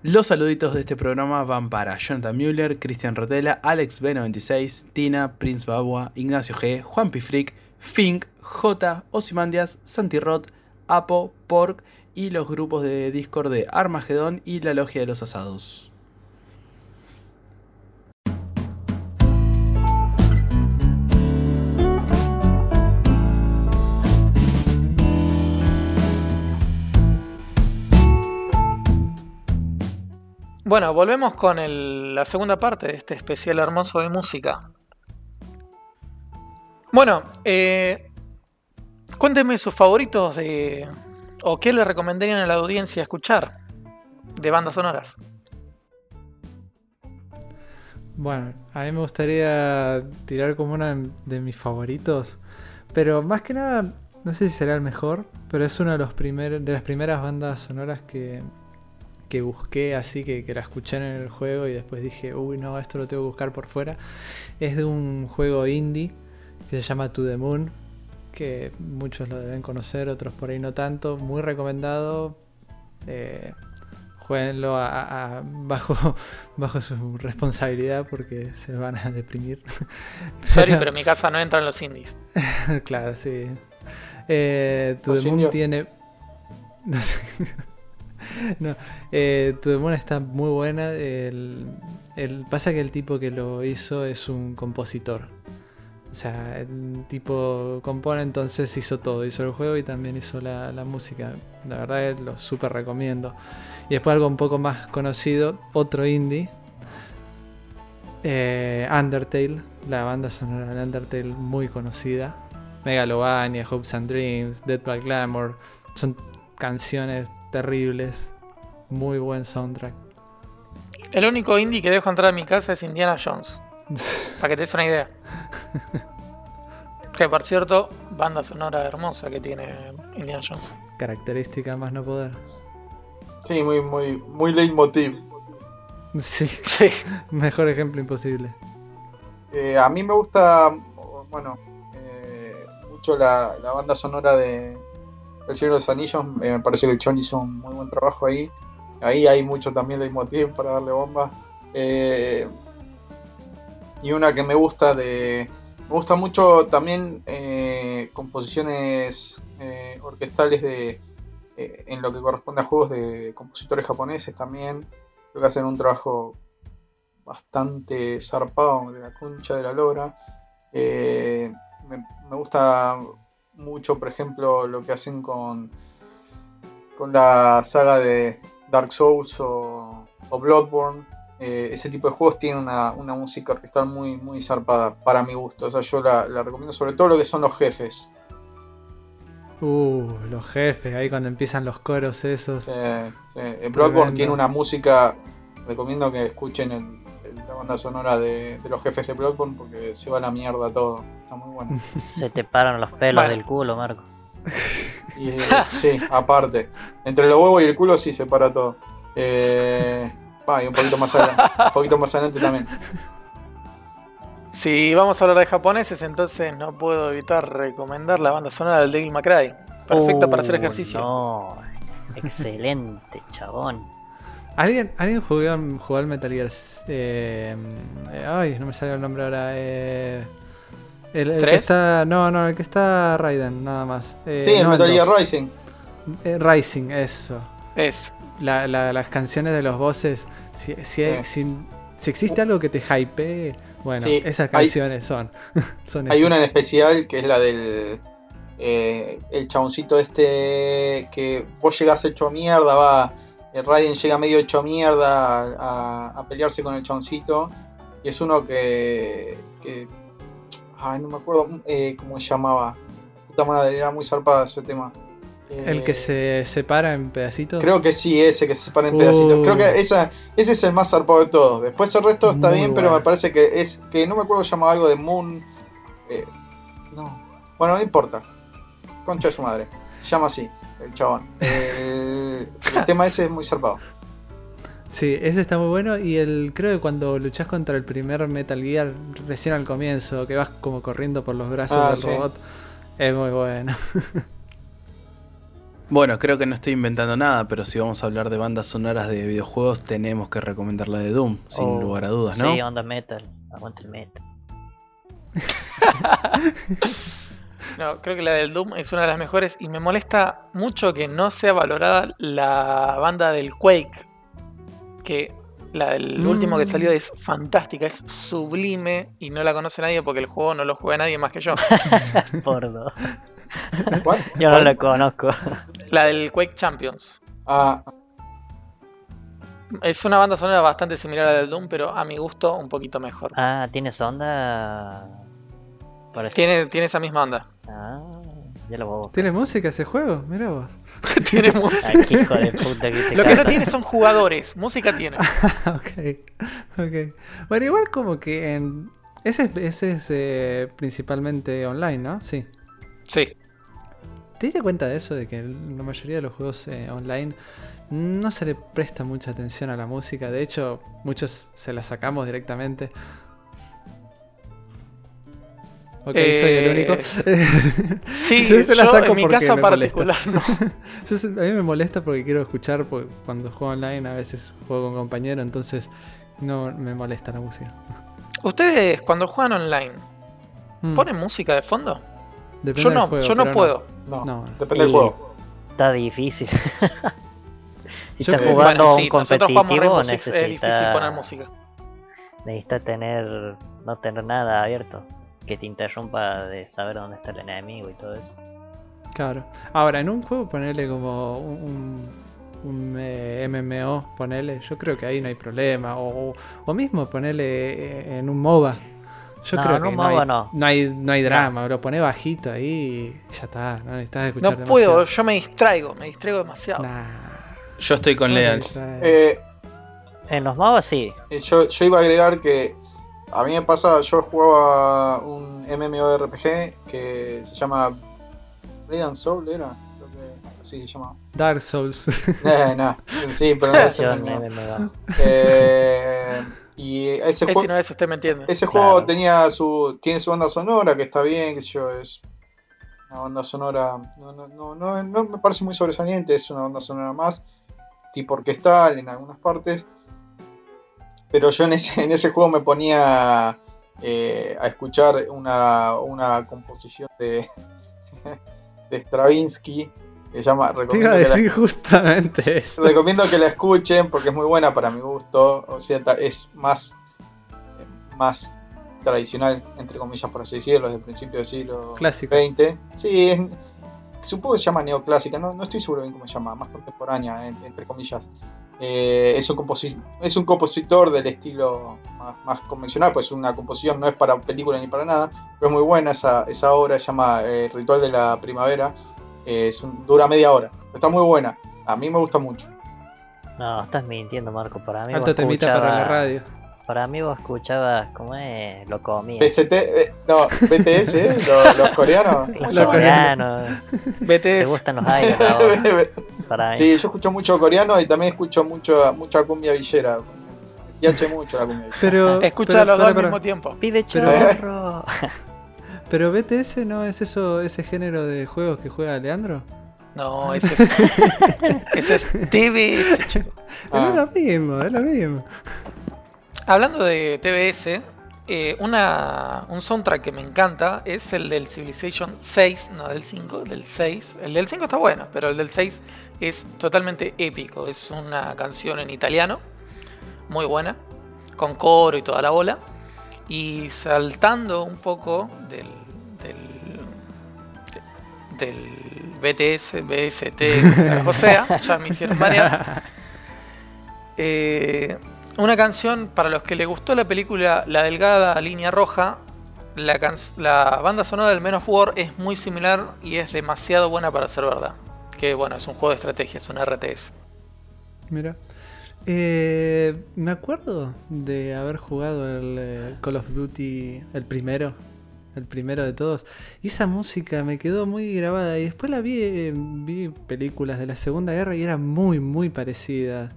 Los saluditos de este programa van para Jonathan Müller, Cristian Rotela, Alex B96, Tina, Prince Babua, Ignacio G, Juan Pifric, Fink, J, Osimandias, Santi Rot, Apo, Pork y los grupos de Discord de Armagedón y la Logia de los Asados.
Bueno, volvemos con la segunda parte de este especial hermoso de música. Bueno, eh, cuéntenme sus favoritos de, o qué le recomendarían a la audiencia escuchar de bandas sonoras.
Bueno, a mí me gustaría tirar como uno de, mis favoritos, pero más que nada, no sé si será el mejor, pero es una de las primeras bandas sonoras que, que busqué así, que, que la escuché en el juego y después dije, uy, no, esto lo tengo que buscar por fuera. Es de un juego indie que se llama To The Moon, que muchos lo deben conocer, otros por ahí no tanto, muy recomendado. Eh, jueguenlo a- a- bajo, bajo su responsabilidad porque se van a deprimir.
Sorry, pero en mi casa no entran los indies.
claro, sí. Eh, To
Los
The Moon
indios.
tiene. No sé. No, eh, The Moon está muy buena. El, pasa que el tipo que lo hizo es un compositor. O sea, el tipo compone, entonces hizo todo. Hizo el juego y también hizo la, la música. La verdad lo súper recomiendo. Y después algo un poco más conocido, otro indie. Eh, Undertale, la banda sonora de Undertale muy conocida. Megalovania, Hopes and Dreams, Dead by Glamour. Son canciones terribles. Muy buen soundtrack.
El único indie que dejo entrar a mi casa es Indiana Jones. Para que te des una idea. Que por cierto, banda sonora hermosa que tiene Indiana Jones.
Característica más no poder.
Sí, muy, muy, muy leitmotiv.
Sí,
Sí.
mejor ejemplo imposible.
Eh, a mí me gusta, bueno, eh, mucho la, la banda sonora de El Señor de los Anillos. Eh, me parece que Chon hizo un muy buen trabajo ahí. Ahí hay mucho también leitmotiv para darle bomba. Eh, y una que me gusta de. Me gusta mucho también eh, composiciones orquestales de, en lo que corresponde a juegos de compositores japoneses también. Creo que hacen un trabajo bastante zarpado de la concha de la lora. Me gusta mucho, por ejemplo, lo que hacen con, con la saga de Dark Souls o, o Bloodborne. Eh, ese tipo de juegos tienen una, una música orquestal muy, muy zarpada para mi gusto. O sea, yo la, la recomiendo sobre todo lo que son los jefes.
Uh, los jefes, ahí cuando empiezan los coros esos.
Sí, sí. Bloodborne tiene una música. Recomiendo que escuchen el- la banda sonora de, de los jefes de Bloodborne porque se va a la mierda todo. Está muy bueno.
Se te paran los pelos
Vale.
del culo, Marco.
Y, eh, sí, aparte. Entre los huevos y el culo sí se para todo. Eh, va, y un poquito más adelante. Un poquito más adelante también.
Si vamos a hablar de japoneses, entonces no puedo evitar recomendar la banda sonora del Devil May Cry. Perfecto para hacer
Uh,
ejercicio.
No, excelente, chabón.
¿Alguien, ¿alguien jugó, jugó al Metal Gear? eh, eh, ay, no me sale el nombre ahora. Eh, el, el que está. No, no, el que está Raiden, nada más. Eh,
Sí, el
no,
Metal Gear. Rising.
Eh, Rising, eso.
Es.
La- la- las canciones de los bosses. Si, si, hay- si- si existe algo que te hypee, bueno,
Sí,
esas
hay-
canciones son. son
Hay una en especial que es la del. eh, el chaboncito este que vos llegás hecho mierda, va. El Raiden llega medio hecho mierda a, a pelearse con el chaboncito. Y es uno que. que ay, no me acuerdo eh, cómo se llamaba. Puta madre, era muy zarpada ese tema.
El que
Eh,
se separa en pedacitos.
Creo que sí, ese que se separa en
Uh.
pedacitos. Creo que esa, ese es el más zarpado de todos. Después el resto está
Muy
bien, pero me parece que es. que no me acuerdo se llamaba algo de Moon. eh, no. Bueno, no importa. Concha de su madre. Se llama así, el chabón. El, el tema ese es muy zarpado.
Sí, ese está muy bueno. Y el creo que cuando luchas contra el primer Metal Gear, recién al comienzo, que vas como corriendo por los brazos
Ah,
del
sí.
robot, es muy bueno.
Bueno, creo que no estoy inventando nada, pero si vamos a hablar de bandas sonoras de videojuegos, tenemos que recomendar la de Doom, sin
Oh,
lugar a dudas, ¿no?
Sí, onda metal. Aguanta el metal.
No, creo que la del Doom es una de las mejores y me molesta mucho que no sea valorada la banda del Quake. Que la del
Mm.
último que salió es fantástica, es sublime y no la conoce nadie porque el juego no lo juega nadie más que yo.
Por dos.
¿Cuál?
Yo no
¿Cuál?
lo conozco.
La del Quake Champions.
Ah,
Es una banda sonora bastante similar a la del Doom, pero a mi gusto un poquito mejor.
Ah, ¿tienes onda? Parece.
Tiene, tiene esa misma onda.
Ah, ya lo voy a buscar.
¿Tiene música ese juego? Mira vos.
tiene música.
Ay, qué hijo de puta que se
Lo que no tiene son jugadores, música tiene.
ok, ok. Bueno, igual como que en... Ese, es- ese es eh, principalmente online, ¿no? Sí.
Sí.
¿Te diste cuenta de eso? De que la mayoría de los juegos eh, online no se le presta mucha atención a la música. De hecho, muchos se la sacamos directamente. Ok, soy el
Eh,
único.
Sí,
Yo se la
yo
saco
en mi caso
me molesta.
particular no.
Yo a mí me molesta porque quiero escuchar, porque cuando juego online a veces juego con compañeros, entonces no me molesta la música.
Ustedes cuando juegan online,
Mm,
¿ponen música de fondo?
depende
Yo no,
juego,
yo no puedo.
no,
No.
depende del juego.
Está difícil. si estás jugando
Bueno,
un
sí,
competitivo,
Six, es difícil poner
necesitas
música.
necesita tener no tener nada abierto que te interrumpa de saber dónde está el enemigo y todo eso.
Claro. Ahora, en un juego ponerle como un, un, eh, MMO, ponerle, yo creo que ahí no hay problema. O, o- o mismo ponerle eh, en un MOBA. Yo
No,
creo
en
que
un
no,
MOBA
hay,
no.
no hay no hay drama, lo pones bajito ahí y ya está, no necesitas escuchar
No puedo, yo me distraigo, me distraigo demasiado.
Nah,
Yo estoy con
distraes.
Eh,
En los MOBA sí.
Yo, yo iba a agregar que a mí me pasa, yo jugaba un MMORPG que se llama Radiant Soul, ¿era? Creo que así se llama.
Dark Souls.
Eh, no, sí, pero no es MMO. Eh, y ese juego,
no es, usted me entiende.
ese
Claro.
juego tenía su, tiene su banda sonora que está bien, que sé yo, es una banda sonora, no, no, no, no, no me parece muy sobresaliente, es una banda sonora más, tipo orquestal en algunas partes. Pero yo en ese, en ese juego me ponía eh, a escuchar una, una composición de, de Stravinsky Que se llama
Te iba a
la,
decir justamente eso.
recomiendo que la escuchen porque es muy buena para mi gusto. O sea, es más, más tradicional, entre comillas, por así decirlo, desde el principio del siglo
Clásico.
XX. Sí, es, supongo que se llama neoclásica, no, no estoy seguro bien cómo se llama, más contemporánea, en- entre comillas. Eh, es, un composi- es un compositor del estilo más, más convencional, pues una composición no es para película ni para nada, pero es muy buena esa, esa obra, se llama eh, Ritual de la Primavera, eh, es un- dura media hora, está muy buena, a mí me gusta mucho.
No, estás mintiendo, Marco. Para mí
Alto temita para la radio.
Para mí vos escuchabas, ¿cómo es? Lo comía.
Eh, no, BTS, ¿eh? los, los coreanos. ¿cómo
Los coreanos. Te
BTS.
gustan los aires, Para.
Sí, yo escucho mucho coreano y también escucho mucho, mucha cumbia villera. Y hace mucho la cumbia villera.
Pero,
Escucha
pero-
los dos al mismo tiempo.
Pero-
chorro.
Pero BTS no es eso, ese género de juegos que juega Leandro.
No, ese es. ese es TBS, chico.
Ah.
Es lo mismo, es lo mismo.
Hablando de TBS, eh, una, un soundtrack que me encanta es el del Civilization 6, no del 5, del 6. El del 5 está bueno, pero el del 6 es totalmente épico. Es una canción en italiano, muy buena, con coro y toda la bola. Y saltando un poco del, del, del BTS, BST, o sea, ya me hicieron variar. Eh, una canción para los que les gustó la película La Delgada Línea Roja. La, banda sonora del Men of War es muy similar y es demasiado buena para ser verdad. Que bueno, es un juego de estrategia, es un RTS.
Mira. Eh, me acuerdo de haber jugado el eh, Call of Duty, el primero, el primero de todos. Y esa música me quedó muy grabada. Y después la vi, eh, vi películas de la Segunda Guerra y era muy, muy parecida.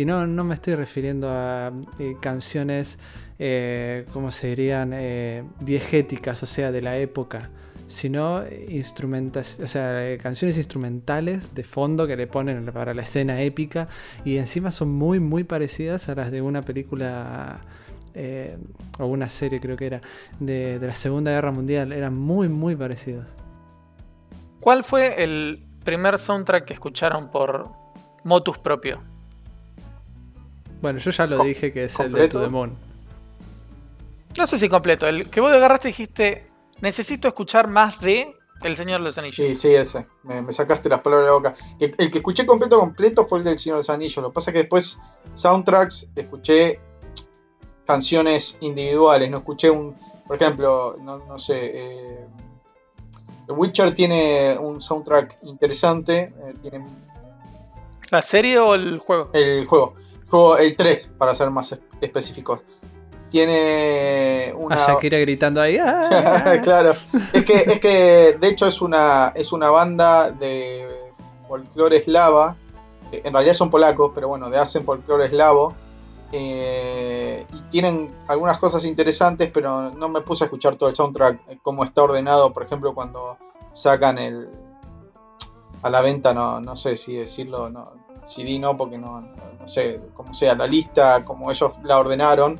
Y no, no me estoy refiriendo a eh, canciones, eh, ¿cómo se dirían? Eh, diegéticas, o sea, de la época. Sino instrumentas, o sea, eh, canciones instrumentales de fondo que le ponen para la escena épica. Y encima son muy, muy parecidas a las de una película eh, o una serie, creo que era, de, de la Segunda Guerra Mundial. Eran muy, muy parecidos.
¿Cuál fue el primer soundtrack que escucharon por motus propio?
Bueno, yo ya lo dije que es el de The Moon.
No sé si completo. El que vos agarraste dijiste, necesito escuchar más de El Señor de los Anillos.
Sí, sí, ese. Me, me sacaste las palabras de la boca. El, el que escuché completo, completo fue el del Señor de los Anillos. Lo que pasa es que después, soundtracks, escuché canciones individuales. No escuché un. Por ejemplo, no, no sé. eh, The Witcher tiene un soundtrack interesante. eh, tiene
¿La serie o el juego?
el juego. El juego, el 3, para ser más es- específicos. Tiene una.
A Shakira gritando ahí. ¡ah!
claro. Es que, es que de hecho es una, es una banda de folclore eslava. En realidad son polacos, pero bueno, de hacen folclore eslavo. Eh, y tienen algunas cosas interesantes, pero no me puse a escuchar todo el soundtrack, eh, cómo está ordenado, por ejemplo, cuando sacan el a la venta, no, no sé si decirlo, no, CD no, porque no, no, no sé, como sea, la lista, como ellos la ordenaron,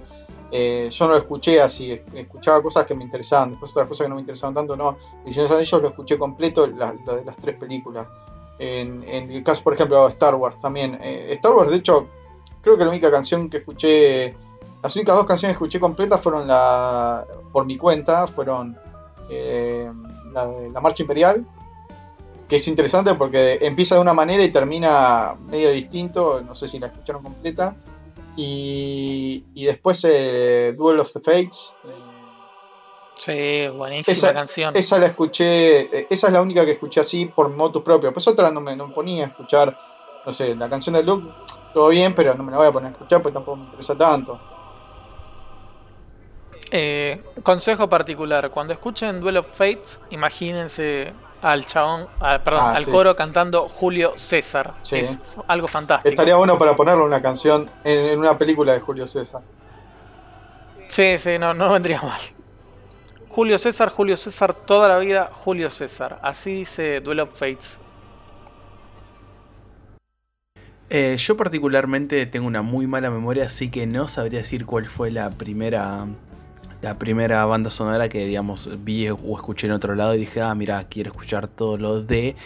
eh, yo no lo escuché así, es- escuchaba cosas que me interesaban, después otras cosas que no me interesaban tanto, no. El Señor de los Anillos lo escuché completo, la, de las tres películas. En, en el caso, por ejemplo, Star Wars también. Eh, Star Wars, de hecho, creo que la única canción que escuché, las únicas dos canciones que escuché completas fueron la, por mi cuenta, fueron eh, la de la Marcha Imperial, que es interesante porque empieza de una manera y termina medio distinto, no sé si la escucharon completa. Y, y después eh, Duel of the Fates. eh,
Sí, buenísima
Esa-
canción.
esa la escuché, eh, esa es la única que escuché así por motus propio. Pues otra no me no me ponía a escuchar, no sé, la canción de Luke, todo bien, pero no me la voy a poner a escuchar porque tampoco me interesa tanto.
Eh, consejo particular, cuando escuchen Duel of Fates, imagínense al chabón, perdón,
Ah,
al
sí.
coro cantando Julio César.
Sí.
Es algo fantástico.
Estaría bueno para ponerle una canción en, en una película de Julio César.
Sí, sí, no, no vendría mal. Julio César, Julio César, toda la vida Julio César. Así dice Duel of Fates.
Eh, yo particularmente tengo una muy mala memoria, así que no sabría decir cuál fue la primera la primera banda sonora que, digamos, vi o escuché en otro lado y dije, ah, mira, quiero escuchar todo lo de.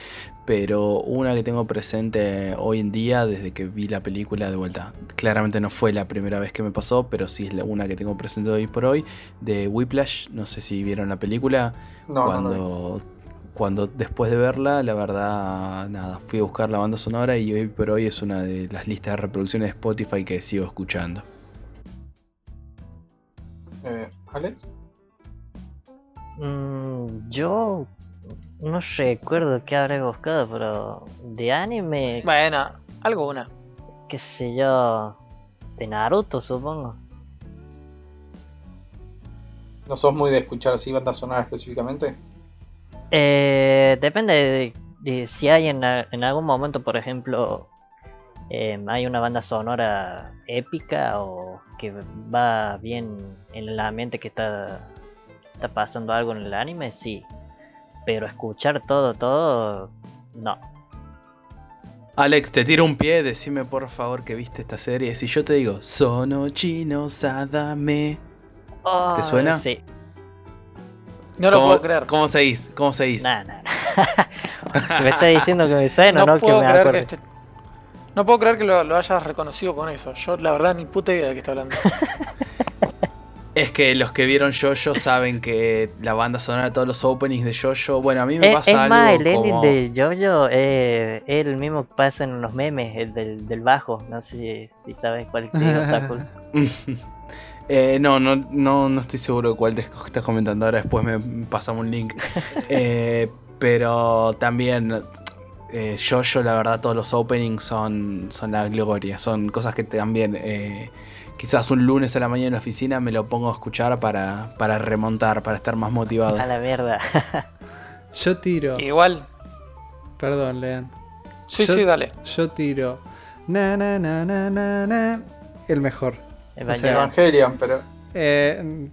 Pero una que tengo presente hoy en día, desde que vi la película de vuelta, claramente no fue la primera vez que me pasó, pero sí es la- una que tengo presente hoy por hoy, de Whiplash. No sé si vieron la película.
No, no,
cuando,
no.
cuando después de verla, la verdad, nada, fui a buscar la banda sonora y hoy por hoy es una de las listas de reproducciones de Spotify que sigo escuchando.
Eh, ¿Alex?
Mm, yo no recuerdo qué habré buscado, pero de anime,
Bueno, alguna.
qué sé yo, de Naruto supongo.
¿No sos muy de escuchar así bandas sonoras específicamente?
Eh, depende de, de si hay en, algún momento, por ejemplo, em, hay una banda sonora épica o que va bien en el ambiente que está, está pasando algo en el anime, sí. Pero escuchar todo, todo, no.
Alex, te tiro un pie, decime por favor que viste esta serie. Si yo te digo, Sono chino sadame.
Oh,
suena?
Sí.
No lo
¿Cómo-
puedo creer.
¿Cómo seguís? ¿Cómo seguís?
Nah, nah, nah. me está diciendo que me suena,
no
no, que
puedo
me
creer que este- No puedo creer que lo, lo hayas reconocido con eso. Yo, la verdad, ni puta idea de qué está hablando.
Es que los que vieron Jojo saben que la banda sonora de todos los openings de Jojo. Bueno, a mí me
Es,
pasa
es
algo
más, el ending
como.
de Jojo eh, es el mismo que pasa en los memes, el del, del bajo. No sé si, si sabes cuál Sakul.
Eh, no, no, no, no estoy seguro de cuál te estás comentando ahora. Después me pasamos un link. Eh, pero también, eh, Jojo, la verdad, todos los openings son, son la gloria. Son cosas que también, eh, quizás un lunes a la mañana en la oficina me lo pongo a escuchar para, para remontar, para estar más motivado.
A la mierda.
Yo tiro.
Igual.
Perdón, Lean.
Sí,
Yo-
sí, dale.
Yo tiro. Na, na, na, na, na, na. El mejor.
Evangelion.
Evangelion, pero.
Eh,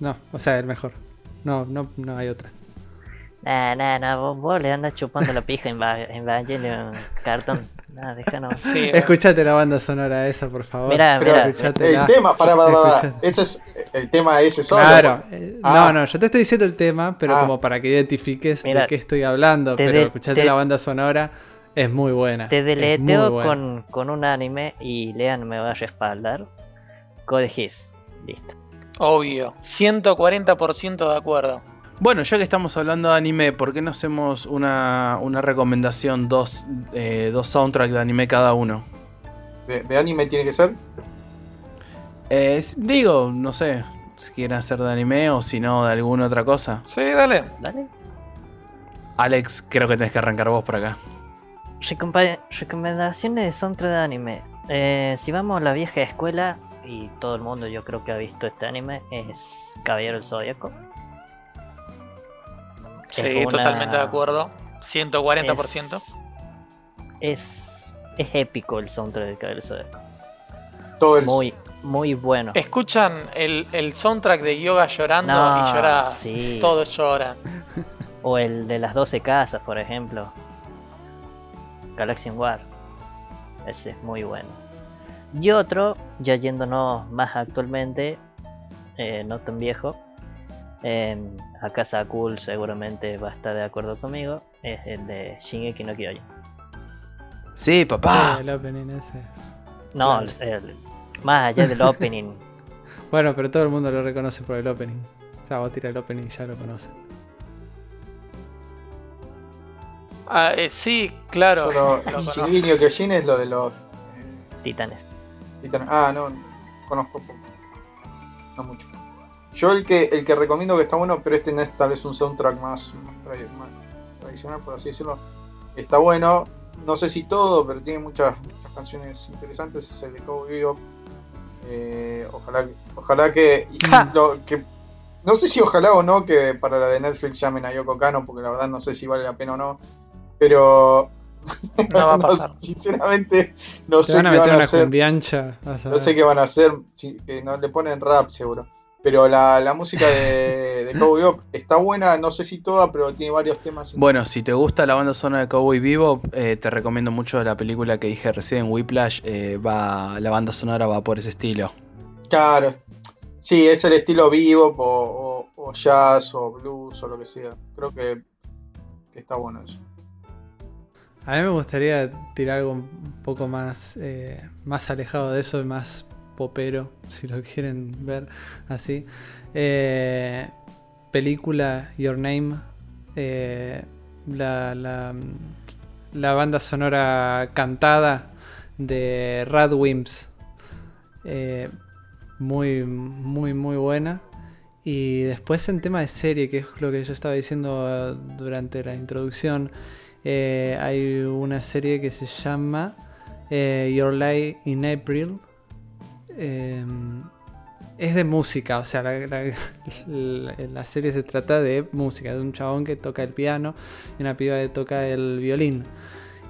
no, o sea, el mejor. No, no, no hay otra.
Nah, nah, nah, vos, vos le andas chupando la pija en en Evangelion cartón. Nah, déjanos.
Sí,
Escuchate la banda sonora esa, por favor.
Mirá,
pero
mirá.
el tema, para, para, para. Ese es el tema ese solo.
Claro, eh,
Ah.
no, no, yo te estoy diciendo el tema, pero
Ah.
como para que identifiques de qué estoy hablando. Pero
de-
escuchate
te-
la banda sonora, es muy buena.
Te deleteo
buena.
con, con un anime y Lean me va a respaldar. Code Geass. Listo.
Obvio. 140% de acuerdo.
Bueno, ya que estamos hablando de anime, ¿por qué no hacemos una, una recomendación, dos, eh, dos soundtracks de anime cada uno?
De, de anime tiene que ser.
Eh, digo, no sé, si quieren hacer de anime o si no de alguna otra cosa.
Sí, dale.
Dale.
Alex, creo que tenés que arrancar vos por acá.
Recomendaciones de soundtrack de anime. Eh, si vamos a la vieja escuela, y todo el mundo yo creo que ha visto este anime, es Caballero del Zodíaco.
Sí,
una-
totalmente de acuerdo. 140%.
Es, es épico el soundtrack de Caballero Zodíaco.
Todo el.
Muy, muy bueno.
Escuchan el, el soundtrack de Yoga llorando
No,
y llora.
sí.
Todos lloran.
O el de las 12 casas, por ejemplo. Galaxian War. Ese es muy bueno. Y otro, ya yéndonos más actualmente, eh, no tan viejo. Em, acá Sakul seguramente va a estar de acuerdo conmigo. Es el de Shingeki no Kyojin.
Sí, papá.
Sí, el opening ese.
No,
Claro.
el- el- más allá del opening.
Bueno, pero todo el mundo lo reconoce por el opening. O sea, vos tira el opening y ya lo conoce.
Ah, eh, sí, claro.
Yo
lo.
Shingeki no Kyojin es lo de los
Titanes.
titanes. Ah, no, conozco poco. No mucho. Yo el que el que recomiendo que está bueno, pero este no es tal vez un soundtrack más, más tra- más tradicional, por así decirlo. Está bueno, no sé si todo, pero tiene muchas, muchas canciones interesantes. Es el de Cowboy Bebop. Eh, ojalá, ojalá que, lo- que- no sé si ojalá o no que para la de Netflix llamen a Yoko Kano, porque la verdad no sé si vale la pena o no. Pero
No va a pasar.
sinceramente no
Te
sé
van a
qué
meter
van a
una
hacer. No sé qué van a hacer, si, que no le ponen rap seguro. Pero la, la música de, de Cowboy Bebop está buena, no sé si toda, pero tiene varios temas.
Bueno, si te gusta la banda sonora de Cowboy Vivo, eh, te recomiendo mucho la película que dije recién, Whiplash. eh, va, la banda sonora va por ese estilo.
Claro. Sí, es el estilo vivo o, o- o jazz o blues o lo que sea. Creo que, que está bueno eso.
A mí me gustaría tirar algo un poco más, eh, más alejado de eso, más popero, si lo quieren ver así. Eh, película Your Name, eh, la, la, banda sonora cantada de Radwimps, eh, muy, muy, muy buena. Y después en tema de serie, que es lo que yo estaba diciendo eh, durante la introducción, hay una serie que se llama Your Lie in April. Eh, es de música, o sea, la, la- la- la serie se trata de música, de un chabón que toca el piano y una piba que toca el violín.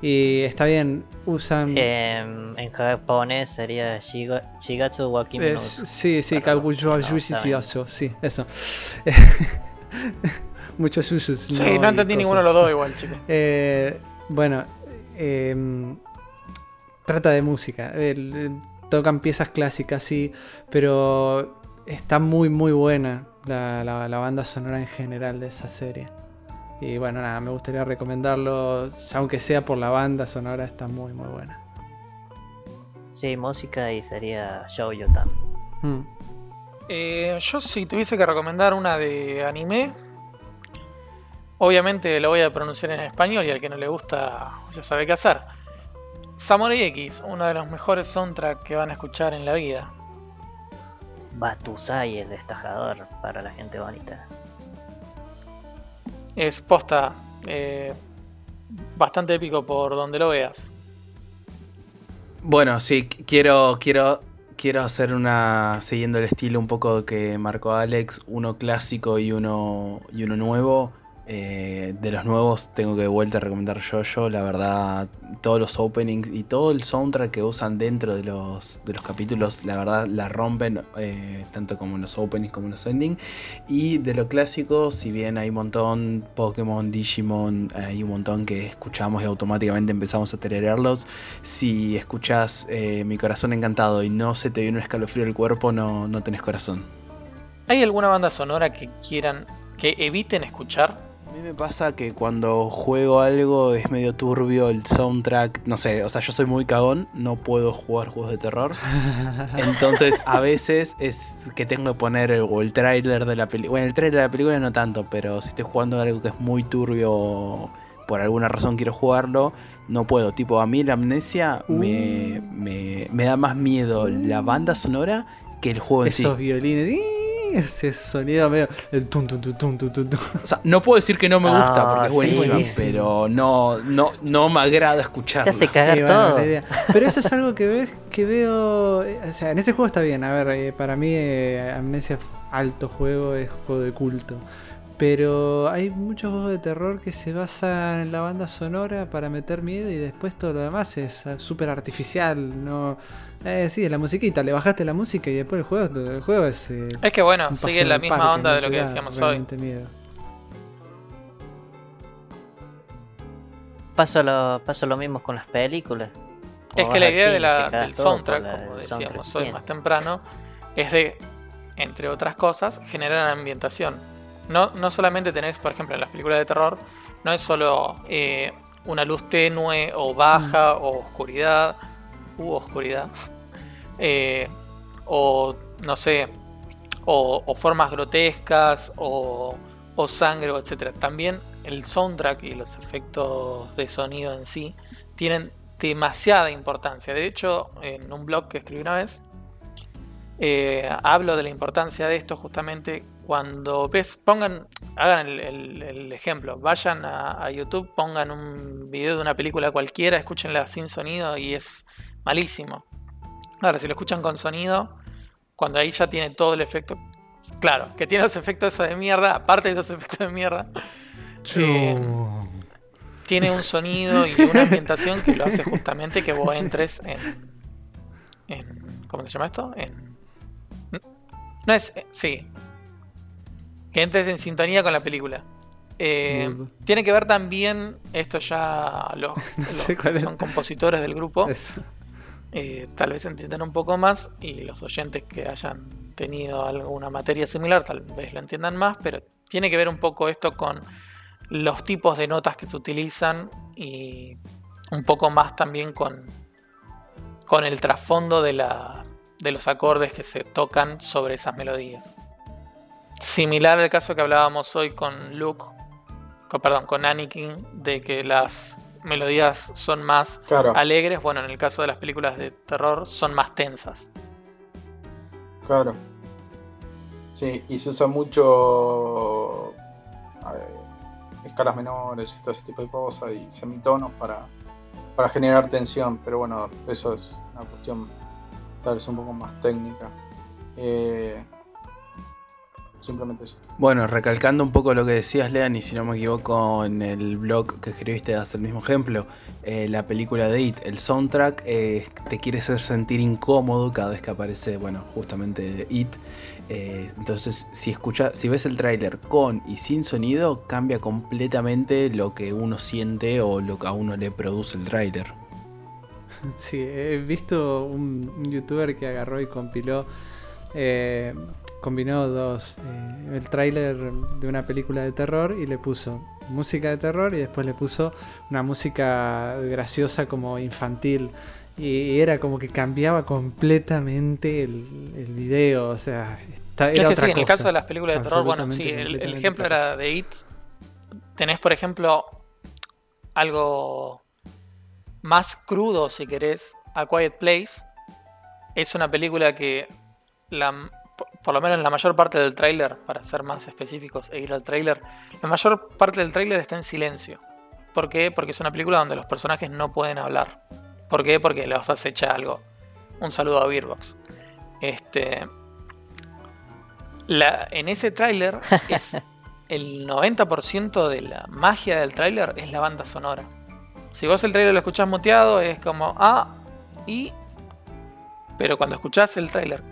Y está bien, usan...
Em, en japonés sería Shiga- Shigatsu wa Kimi no
Es-
Uso.
sí, sí, Kaguyo
no,
Ayushi
está bien.
Shiyasu, sí, eso. Muchos yuyus.
Sí, no, entendí ninguno de los dos igual, chicos.
Eh, bueno, em, trata de música. El- eh, tocan piezas clásicas, sí, pero está muy, muy buena la, la- la banda sonora en general de esa serie. Y bueno, nada, me gustaría recomendarlo, aunque sea por la banda sonora, está muy, muy buena.
Sí, música y sería Shoujo Tam.
Mm.
Eh, yo si tuviese que recomendar una de anime, obviamente lo voy a pronunciar en español y al que no le gusta ya sabe qué hacer. Samurai X, uno de los mejores soundtracks que van a escuchar en la vida.
Batusai, el destajador para la gente bonita.
Es posta, eh, bastante épico por donde lo veas.
Bueno, sí, qu- quiero, quiero, quiero hacer una, siguiendo el estilo un poco que marcó Alex, uno clásico y uno, y uno nuevo. Eh, de los nuevos tengo que de vuelta recomendar yo la verdad, todos los openings y todo el soundtrack que usan dentro de los, de los capítulos, la verdad la rompen, eh, tanto como los openings como los endings. Y de lo clásico, si bien hay un montón, Pokémon, Digimon, hay un montón que escuchamos y automáticamente empezamos a tenerlos. Si escuchas eh, Mi Corazón Encantado y no se te viene un escalofrío del cuerpo, no, no tenés corazón.
¿Hay alguna banda sonora que quieran, que eviten escuchar?
A mí me pasa que cuando juego algo es medio turbio el soundtrack, no sé, o sea, yo soy muy cagón, no puedo jugar juegos de terror. Entonces, a veces es que tengo que poner el, o el tráiler de la película. Bueno, el tráiler de la película no tanto, pero si estoy jugando algo que es muy turbio, por alguna razón quiero jugarlo, no puedo. Tipo, a mí la amnesia me, me, me da más miedo la banda sonora que el juego en sí.
Esos violines. Ese sonido medio. El tum, tum, tum, tum, tum, tum, tum.
O sea, no puedo decir que no me gusta
Ah,
porque es
sí,
buenísima,
buenísimo.
pero no, no, no me agrada
hace cagar
Sí, bueno,
todo.
la idea. Pero eso es algo que ves, que veo. eh, O sea, en ese juego está bien. A ver, eh, para mí, eh, Amnesia alto juego es juego de culto. Pero hay muchos juegos de terror que se basan en la banda sonora para meter miedo y después todo lo demás es eh, súper artificial. No, eh, sí, la musiquita, le bajaste la música y después el juego, el juego es. eh,
Es que bueno, sigue la misma
parque,
onda
no
de lo que decíamos hoy.
miedo.
Paso lo, paso lo mismo con las películas.
Es que la idea de la- del soundtrack,
la-
como decíamos
soundtrack
hoy más temprano, es de, entre otras cosas, generar ambientación. No, no solamente tenés, por ejemplo, en las películas de terror, no es solo eh, una luz tenue o baja o oscuridad, u oscuridad, eh, o no sé, o, formas grotescas o, o sangre, etc. También el soundtrack y los efectos de sonido en sí tienen demasiada importancia. De hecho, en un blog que escribí una vez, eh, hablo de la importancia de esto justamente cuando ves, pongan, hagan el, ejemplo, vayan a YouTube, pongan un video de una película cualquiera, escúchenla sin sonido y es malísimo. Ahora, si lo escuchan con sonido, cuando ahí ya tiene todo el efecto, claro, que tiene los efectos esos de mierda, aparte de esos efectos de mierda, eh, tiene un sonido y una ambientación que lo hace justamente que vos entres en. en ¿Cómo se llama esto? En. No es. eh, Sí. Que entres en sintonía con la película. Eh, tiene que ver también, esto ya los,
No sé
los
cuál
que son compositores del grupo,
Eso.
Eh, tal vez entiendan un poco más y los oyentes que hayan tenido alguna materia similar tal vez lo entiendan más, pero tiene que ver un poco esto con los tipos de notas que se utilizan y un poco más también con, con el trasfondo de, la, de los acordes que se tocan sobre esas melodías. Similar al caso que hablábamos hoy con Luke, perdón, con Anakin, de que las melodías son más alegres, bueno, en el caso de las películas de terror son más tensas.
Claro. Sí, y se usa mucho escalas menores y todo ese tipo de cosas y semitonos para, para generar tensión, pero bueno, eso es una cuestión tal vez un poco más técnica. Eh, Simplemente eso.
Bueno, recalcando un poco lo que decías, Lean, y si no me equivoco, en el blog que escribiste hasta el mismo ejemplo, eh, la película de It, el soundtrack, eh, te quiere hacer sentir incómodo cada vez que aparece, bueno, justamente It. Eh, entonces, si escucha, si ves el tráiler con y sin sonido, cambia completamente lo que uno siente o lo que a uno le produce el tráiler.
Sí, he visto un, un youtuber que agarró y compiló combinó dos, eh, el tráiler de una película de terror y le puso música de terror y después le puso una música graciosa como infantil. Y era como que cambiaba completamente el, el video, o sea,
está, era otra En el caso de las películas de terror, bueno, sí, el, el ejemplo era de It. Tenés, por ejemplo, algo más crudo, si querés, A Quiet Place. Es una película que la, por lo menos la mayor parte del tráiler, para ser más específicos e ir al tráiler, la mayor parte del tráiler está en silencio. ¿Por qué? Porque es una película donde los personajes no pueden hablar. ¿Por qué? Porque los acecha algo. Un saludo a Beerbox. Este, la, en ese tráiler es el 90% de la magia del tráiler es la banda sonora. Si vos el tráiler lo escuchás muteado es como ah y pero cuando escuchás el tráiler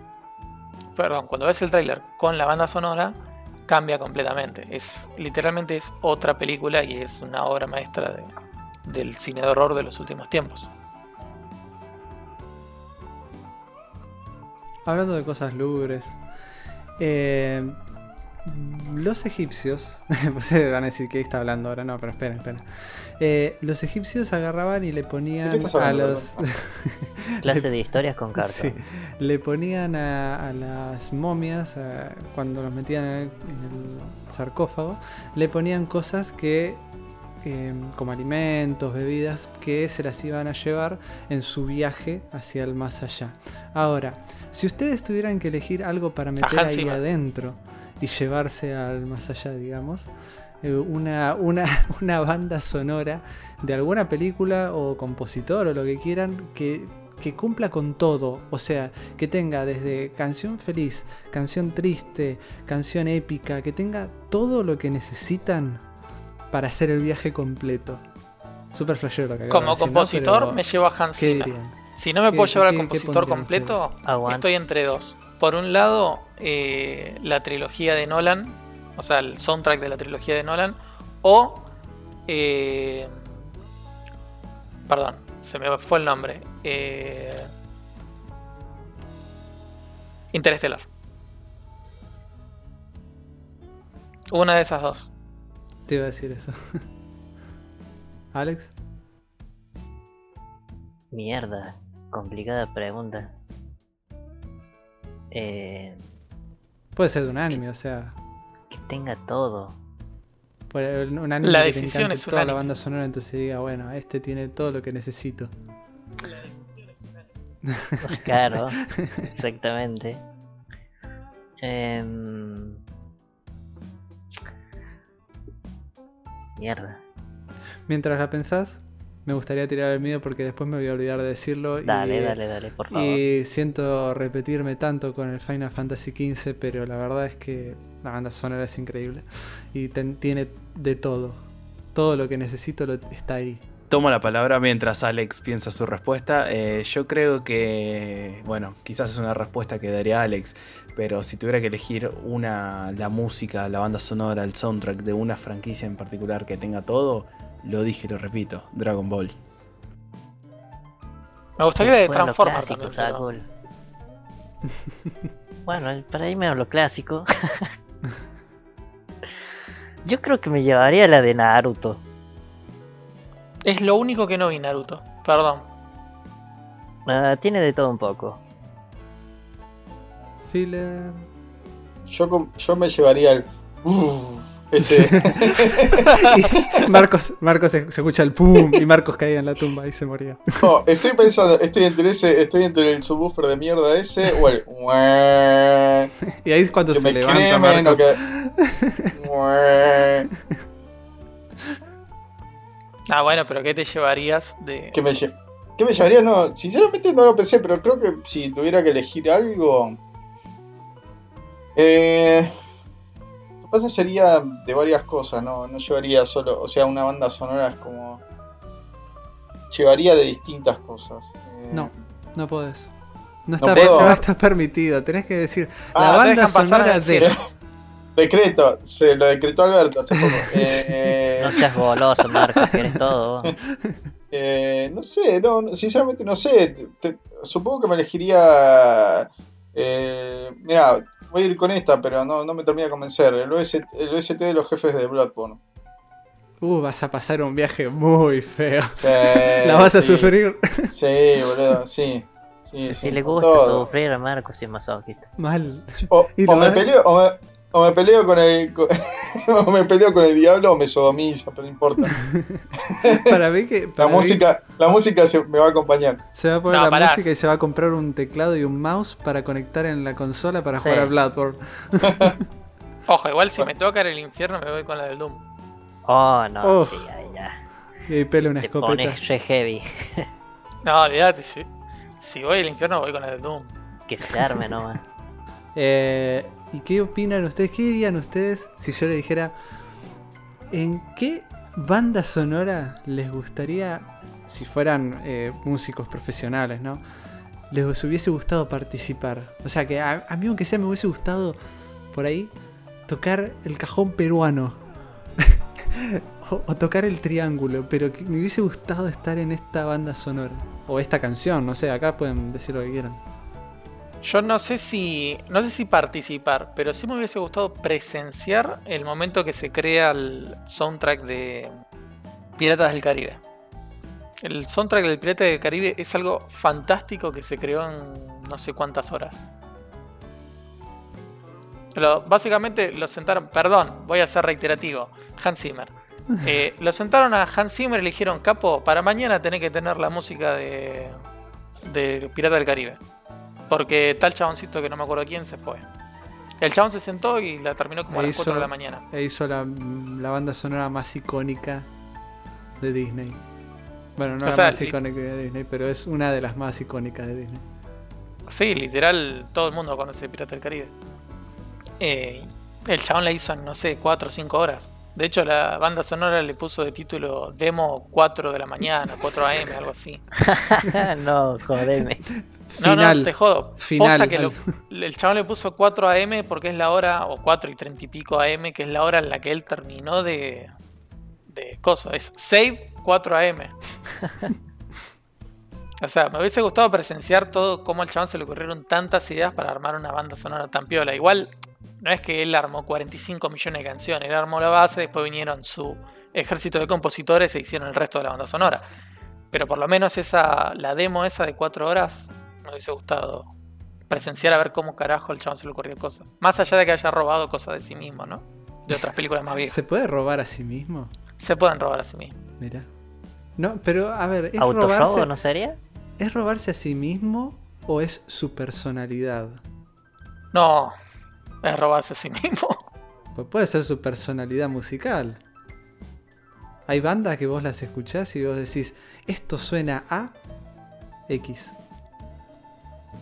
perdón, cuando ves el tráiler con la banda sonora, cambia completamente. Es literalmente es otra película y es una obra maestra del cine de horror de los últimos tiempos.
Hablando de cosas lúgubres, eh, los egipcios, ustedes van a decir que está hablando ahora, no, pero esperen, esperen. Eh, los egipcios agarraban y le ponían a los.
Clase de historias con cartas. Sí,
le ponían a, las momias, cuando los metían en el, sarcófago, le ponían cosas que. Em, como alimentos, bebidas, que se las iban a llevar en su viaje hacia el más allá. Ahora, si ustedes tuvieran que elegir algo para meter ahí adentro, y llevarse al más allá, digamos. Eh, una, una, una, banda sonora de alguna película o compositor o lo que quieran que, que, cumpla con todo. O sea, que tenga desde canción feliz, canción triste, canción épica, que tenga todo lo que necesitan para hacer el viaje completo. Super flashero lo que
Como compositor me llevo a Hans Zimmer. Si no me puedo llevar al compositor completo, estoy entre dos. Por un lado, eh, la trilogía de Nolan, o sea, el soundtrack de la trilogía de Nolan, o... Eh, perdón, se me fue el nombre. Eh, Interestelar. Una de esas dos.
Te iba a decir eso. Alex.
Mierda, complicada pregunta. Eh,
Puede ser de un anime, o sea.
Que tenga todo.
Un anime la decisión es toda la banda sonora, entonces diga, bueno, este tiene todo lo que necesito. La decisión es un
anime. claro, exactamente. Em, mierda.
Mientras la pensás, me gustaría tirar el mío porque después me voy a olvidar de decirlo.
Dale, dale, dale, por favor.
Y siento repetirme tanto con el Final Fantasy XV, pero la verdad es que la banda sonora es increíble. Y tiene de todo. Todo lo que necesito está ahí.
Tomo la palabra mientras Alex piensa su respuesta. Eh, yo creo que, bueno, quizás es una respuesta que daría Alex, pero si tuviera que elegir una, la música, la banda sonora, el soundtrack de una franquicia en particular que tenga todo, lo dije y lo repito, Dragon Ball.
Me gustaría la de Transformers
clásico,
también. pero-
Sakul. bueno, para irme a lo clásico. Yo creo que me llevaría la de Naruto.
Es lo único que no vi Naruto. Perdón.
Ah, tiene de todo un poco.
Filler.
Yo, com- yo me llevaría el. Uf, ese.
Y Marcos, Marcos se, se escucha el pum y Marcos caía en la tumba y se moría.
No, estoy pensando, estoy entre ese, estoy entre el subwoofer de mierda ese o el.
Y ahí es cuando
que
se
me
levanta
cremen
Marcos.
que.
Ah, bueno, pero ¿qué te llevarías de.
¿Qué me, lle- ¿Qué me llevaría? No, sinceramente no lo pensé, pero creo que si tuviera que elegir algo. Eh. Pasa sería de varias cosas, ¿no? No llevaría solo. O sea, una banda sonora es como. Llevaría de distintas cosas. Eh,
No. No podés. No está,
puedo.
no está permitido. Tenés que decir
Ah,
la banda sonora de.
Decreto, se lo decretó Alberto hace poco. Eh,
No seas goloso, Marcos, que eres todo. vos.
eh, no sé, no, no, sinceramente no sé. Te- te- supongo que me elegiría. Eh, mira, voy a ir con esta, pero no, no me termina de convencer. El, OS el OST de los jefes de Bloodborne.
Uh, vas a pasar un viaje muy feo.
Sí,
La vas a sufrir
Sí, boludo, sí. sí,
Si
sí,
le gusta
todo.
sufrir a Marcos y masoquista.
mal.
O, o me peleo, o, me, o me peleo con el. con- o me peleo con el diablo o me sodomiza, pero no importa.
Para mí que.
La
mí
música, la música se, me va a acompañar.
Se va a poner
No,
la
pará.
música y se va a comprar un teclado y un mouse para conectar en la consola para
Sí.
jugar a Bloodborne.
Ojo, igual si me toca en el infierno me voy con la del Doom.
Oh, no,
Uf.
sí, ya, ya.
Y ahí pele una
Te
escopeta.
pones re heavy.
No, olvídate, si, si voy al infierno voy con la del Doom.
Que se arme nomás.
Eh, ¿Y qué opinan ustedes? ¿Qué dirían ustedes si yo les dijera en qué banda sonora les gustaría, si fueran eh, músicos profesionales, ¿no? Les hubiese gustado participar. O sea, que a, mí aunque sea me hubiese gustado por ahí tocar el cajón peruano. o, o tocar el triángulo, pero que me hubiese gustado estar en esta banda sonora. O esta canción, no sé, acá pueden decir lo que quieran.
Yo no sé si. No sé si participar, pero sí me hubiese gustado presenciar el momento que se crea el soundtrack de Piratas del Caribe. El soundtrack del Pirata del Caribe es algo fantástico que se creó en no sé cuántas horas. Pero básicamente lo sentaron. Perdón, voy a ser reiterativo. Hans Zimmer. Eh, lo sentaron a Hans Zimmer y le dijeron: Capo, para mañana tenés que tener la música de, de Pirata del Caribe. Porque tal chaboncito que no me acuerdo quién se fue. El chabón se sentó y la terminó como a las 4 de
hizo-
la mañana.
E hizo la, la banda sonora más icónica de Disney. Bueno, no
O
la
sea,
más icónica de Disney, pero es una de las más icónicas de Disney.
Sí, literal, todo el mundo conoce Pirata del Caribe. Eh, el chabón la hizo en, no sé, 4 o 5 horas. De hecho, la banda sonora le puso de título Demo 4 de la mañana, 4 AM, algo así.
no, jodeme.
No,
Final.
no, te jodo.
Final,
Posta que lo- el chabón le puso 4 AM porque es la hora, o 4 y 30 y pico AM, que es la hora en la que él terminó de. de coso. Es Save 4 AM. O sea, me hubiese gustado presenciar todo cómo al chabón se le ocurrieron tantas ideas para armar una banda sonora tan piola. Igual, no es que él armó 45 millones de canciones, él armó la base, después vinieron su ejército de compositores e hicieron el resto de la banda sonora. Pero por lo menos esa, la demo esa de 4 horas, me hubiese gustado presenciar a ver cómo carajo el chabón se le ocurrió cosas. Más allá de que haya robado cosas de sí mismo, ¿no? De otras películas más viejas.
¿Se puede robar a sí mismo?
Se pueden robar a sí mismo.
Mira. No, pero a ver, ¿es
¿Autorrobo
robarse,
no sería?
¿es robarse a sí mismo o es su personalidad?
No, es robarse a sí mismo.
Pues puede ser su personalidad musical. Hay bandas que vos las escuchás y vos decís, esto suena a X.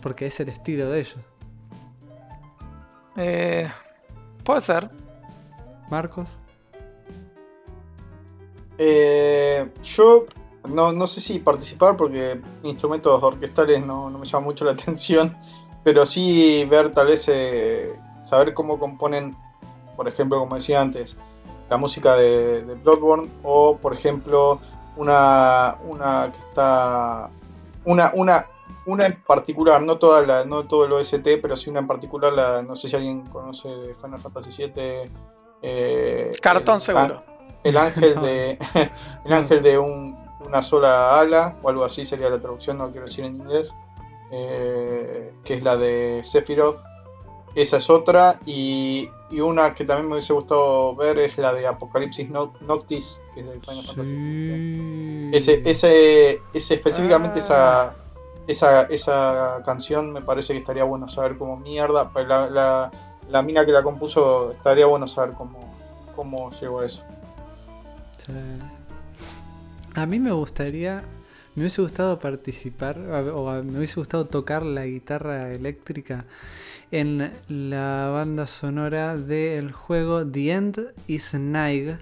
Porque es el estilo de ellos.
Eh, puede ser.
Marcos.
Eh, yo no, no sé si participar porque instrumentos orquestales no, no me llama mucho la atención, pero sí ver tal vez, eh, saber cómo componen, por ejemplo, como decía antes, la música de, de Bloodborne o, por ejemplo, una, una que está una, una, una en particular, no toda la, no todo el OST, pero sí una en particular, la, no sé si alguien conoce de Final Fantasy VII. eh,
Cartón
el-
seguro.
El ángel de. el ángel de un- una sola ala, o algo así sería la traducción, no lo quiero decir en inglés. eh, que es la de Sephiroth. Esa es otra. Y, y una que también me hubiese gustado ver es la de Apocalipsis Noc- Noctis, que es del Final Fantasy. Ese, ese, ese específicamente
Ah.
esa, esa, esa canción me parece que estaría bueno saber cómo mierda. pues La, la, la mina que la compuso estaría bueno saber cómo, cómo llegó a eso.
A mí me gustaría, me hubiese gustado participar, o me hubiese gustado tocar la guitarra eléctrica en la banda sonora del juego The End is Nigh,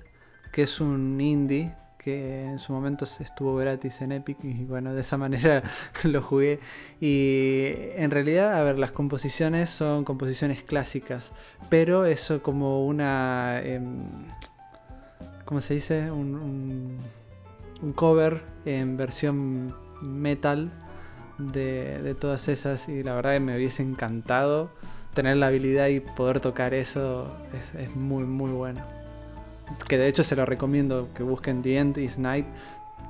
que es un indie que en su momento estuvo gratis en Epic y bueno, de esa manera lo jugué. Y en realidad, a ver, las composiciones son composiciones clásicas, pero eso como una... em, ¿cómo se dice? Un cover en versión metal de, de todas esas y la verdad que me hubiese encantado tener la habilidad y poder tocar eso es, es muy muy bueno. Que de hecho se lo recomiendo que busquen The End is Night.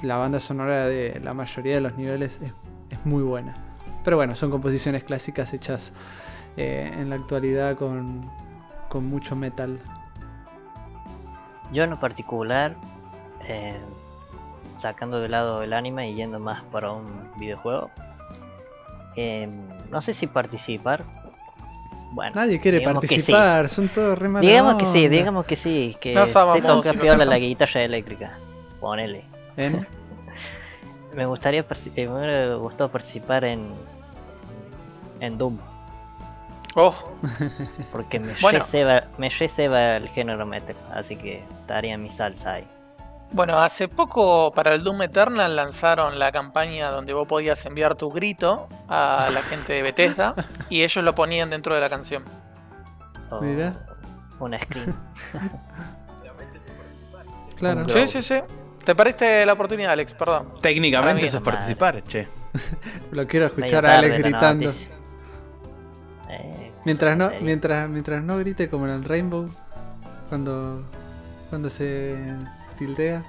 La banda sonora de la mayoría de los niveles es, muy buena. Pero bueno, son composiciones clásicas hechas eh, en la actualidad con, con mucho metal.
Yo en lo particular, eh, sacando de lado el anime y yendo más para un videojuego, eh, no sé si participar. Bueno,
Nadie quiere
sí.
participar, son todos re
Digamos que sí, digamos que sí, que
No
se toca piola la guitarra eléctrica. Ponele.
¿En?
Me gustaría eh, me hubiera gustado participar en en Doom,
Oh,
porque me
Bueno.
receba, me receba el género metal, así que estaría mi salsa ahí.
Bueno, hace poco para el Doom Eternal lanzaron la campaña donde vos podías enviar tu grito a la gente de Bethesda y ellos lo ponían dentro de la canción.
O
Mira.
Una screen.
Claro.
Sí, sí, sí. Te perdiste la oportunidad, Alex, perdón.
Técnicamente eso es participar, che.
Lo quiero escuchar a Alex gritando.
Eh,
Mientras no, mientras, mientras no grite como en el Rainbow, cuando, cuando se tiltea.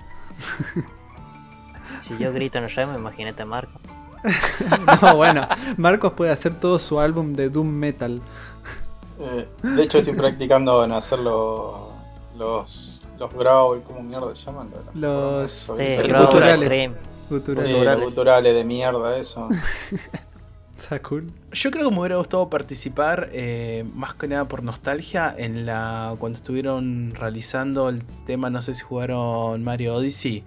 Si yo grito en remo, imagínate a Marco.
No, bueno, Marcos puede hacer todo su álbum de Doom Metal.
Eh, de hecho, estoy practicando en hacer los. los. los growl, ¿cómo mierda se llaman?
Los-
Eso,
Sí,
guturales.
Sí,
Guturales.
los guturales de mierda, eso.
Yo creo que me hubiera gustado participar, eh, más que nada por nostalgia, en la cuando estuvieron realizando el tema, no sé si jugaron Mario Odyssey,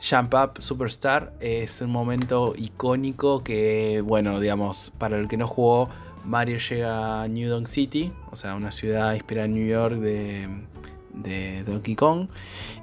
Jump Up Superstar, es un momento icónico que, bueno, digamos, para el que no jugó, Mario llega a New Donk City, o sea, una ciudad inspirada en New York de, de Donkey Kong.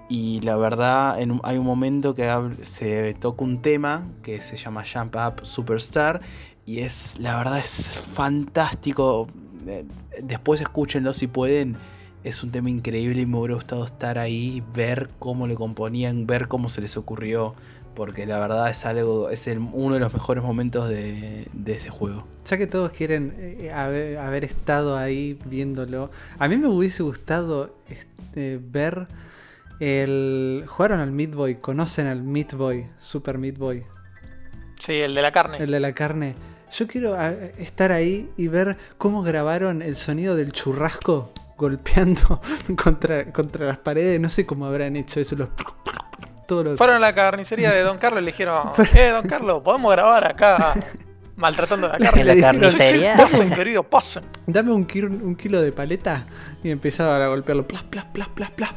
Y la verdad, en hay un momento que se toca un tema que se llama Jump Up Superstar. Y es, la verdad, es fantástico. Eh, Después escúchenlo si pueden. Es un tema increíble y me hubiera gustado estar ahí, ver cómo lo componían, ver cómo se les ocurrió. Porque la verdad es algo, es el- uno de los mejores momentos de, de ese juego.
Ya que todos quieren eh, haber, haber estado ahí viéndolo, a mí me hubiese gustado este, ver el... Jugaron al Meat Boy, conocen al Meat Boy, Super Meat Boy,
Sí, el de la carne.
el de la carne. Yo quiero ah, estar ahí y ver cómo grabaron el sonido del churrasco golpeando contra, contra las paredes. No sé cómo habrán hecho eso. Los... Todos los...
Fueron a la carnicería de Don Carlos y le dijeron, eh, Don Carlos, ¿podemos grabar acá maltratando la carne?
En la carnicería.
Pasen, querido, pasen.
Dame un, kilo- un kilo de paleta y empezaban a golpearlo. Plas, plas, plas, plas, plas.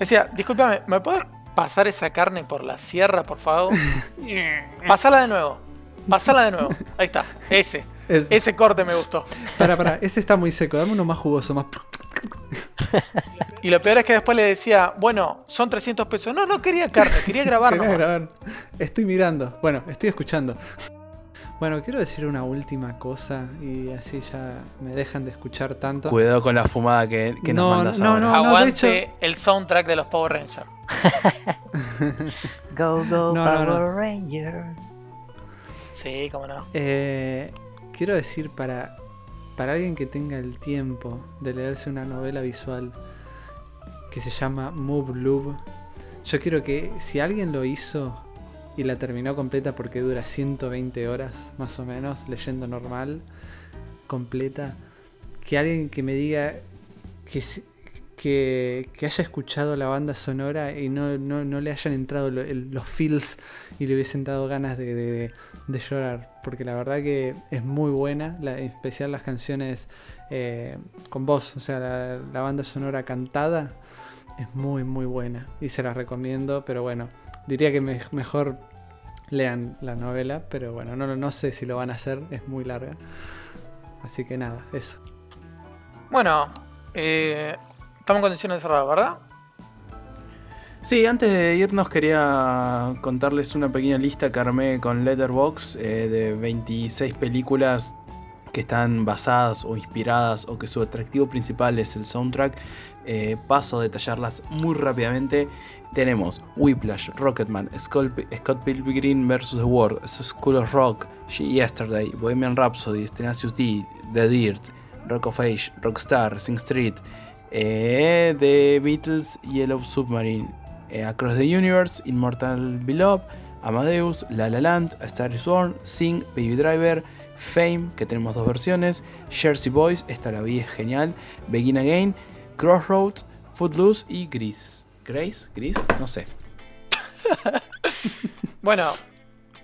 Decía, discúlpame, ¿me puedes pasar esa carne por la sierra, por favor? Pasala de nuevo. Pasala de nuevo. Ahí está. Ese.
Es-
Ese corte me gustó.
Para, para, ese está muy seco. Dame uno más jugoso, más.
Y lo peor es que después le decía, bueno, son 300 pesos. No, no quería carne, quería grabar
Quería grabar. Estoy mirando. Bueno, estoy escuchando. Bueno, quiero decir una última cosa y así ya me dejan de escuchar tanto.
Cuidado con la fumada que, que
No,
nos mandas
no,
ahora.
no.
Aguante
hecho-
el soundtrack de los Power Rangers.
Go, go,
No, no,
Power
no.
Ranger.
Sí, cómo no.
Eh, quiero decir, para, para alguien que tenga el tiempo de leerse una novela visual que se llama Move Lube, yo quiero que si alguien lo hizo y la terminó completa porque dura 120 horas más o menos, leyendo normal, completa, que alguien que me diga que, que, haya escuchado la banda sonora y no, no- no le hayan entrado los feels y le hubiesen dado ganas de- de llorar, porque la verdad que es muy buena, la- en especial las canciones eh, con voz, o sea, la, banda sonora cantada es muy muy buena y se las recomiendo, pero bueno, diría que me- mejor lean la novela, pero bueno, no, no sé si lo van a hacer, es muy larga. Así que nada, eso.
Bueno, eh, estamos en condiciones cerrar, ¿verdad?
Sí, antes de irnos quería contarles una pequeña lista que armé con Letterboxd eh, de 26 películas que están basadas o inspiradas o que su atractivo principal es el soundtrack. Eh, paso a detallarlas muy rápidamente. Tenemos Whiplash, Rocketman, Scott, Pilgrim vs. The World, School of Rock, Yesterday, Bohemian Rhapsody, Tenacious D, The Dirt, Rock of Age, Rockstar, Sing Street, eh, The Beatles, Yellow Submarine, eh, Across the Universe, Immortal Beloved, Amadeus, La La Land, Star is Born, Sing, Baby Driver, Fame, que tenemos dos versiones, Jersey Boys, esta la vi, es genial, Begin Again, Crossroads, Footloose y Gris. ¿Grace? ¿Gris? No sé.
Bueno,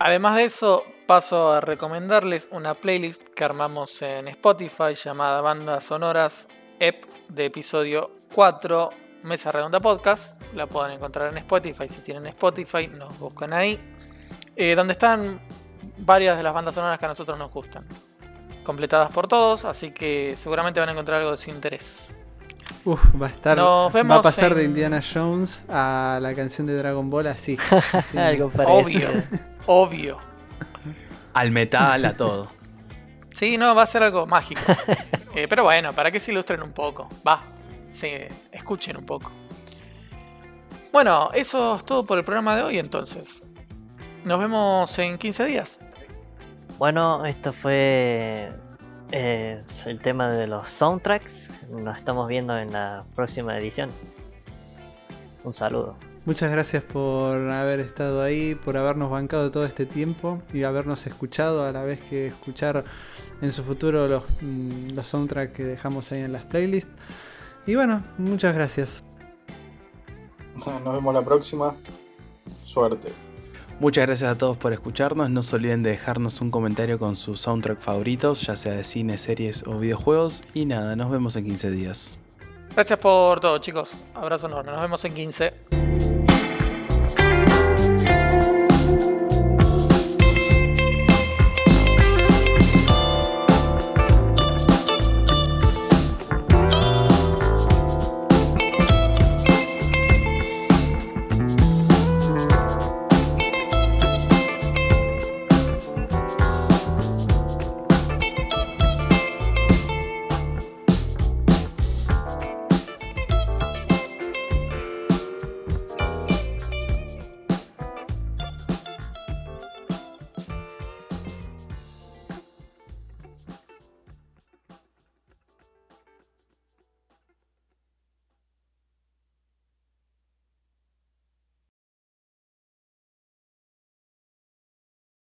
además de eso, paso a recomendarles una playlist que armamos en Spotify llamada Bandas Sonoras EP de episodio 4, Mesa Redonda Podcast. La pueden encontrar en Spotify. Si tienen Spotify, nos buscan ahí. Eh, donde están varias de las bandas sonoras que a nosotros nos gustan. Completadas por todos, así que seguramente van a encontrar algo de su interés.
Uf, va a estar.
Nos
va a
vemos
pasar de Indiana Jones a la canción de Dragon Ball así. así.
Algo.
Obvio, obvio.
Al metal, a todo.
Sí, no, va a ser algo mágico. Eh, pero bueno, para que se ilustren un poco. Va, sí, escuchen un poco. Bueno, eso es todo por el programa de hoy entonces. Nos vemos en 15 días.
Bueno, esto fue eh, el tema de los soundtracks. Nos estamos viendo en la próxima edición. Un saludo.
Muchas gracias por haber estado ahí, por habernos bancado todo este tiempo y habernos escuchado a la vez que escuchar en su futuro los, mm, los soundtracks que dejamos ahí en las playlists. Y bueno, muchas gracias.
Nos vemos la próxima. Suerte.
Muchas gracias a todos por escucharnos. No se olviden de dejarnos un comentario con sus soundtrack favoritos, ya sea de cine, series o videojuegos. Y nada, nos vemos en 15 días.
Gracias por todo, chicos. Abrazo enorme. Nos vemos en 15.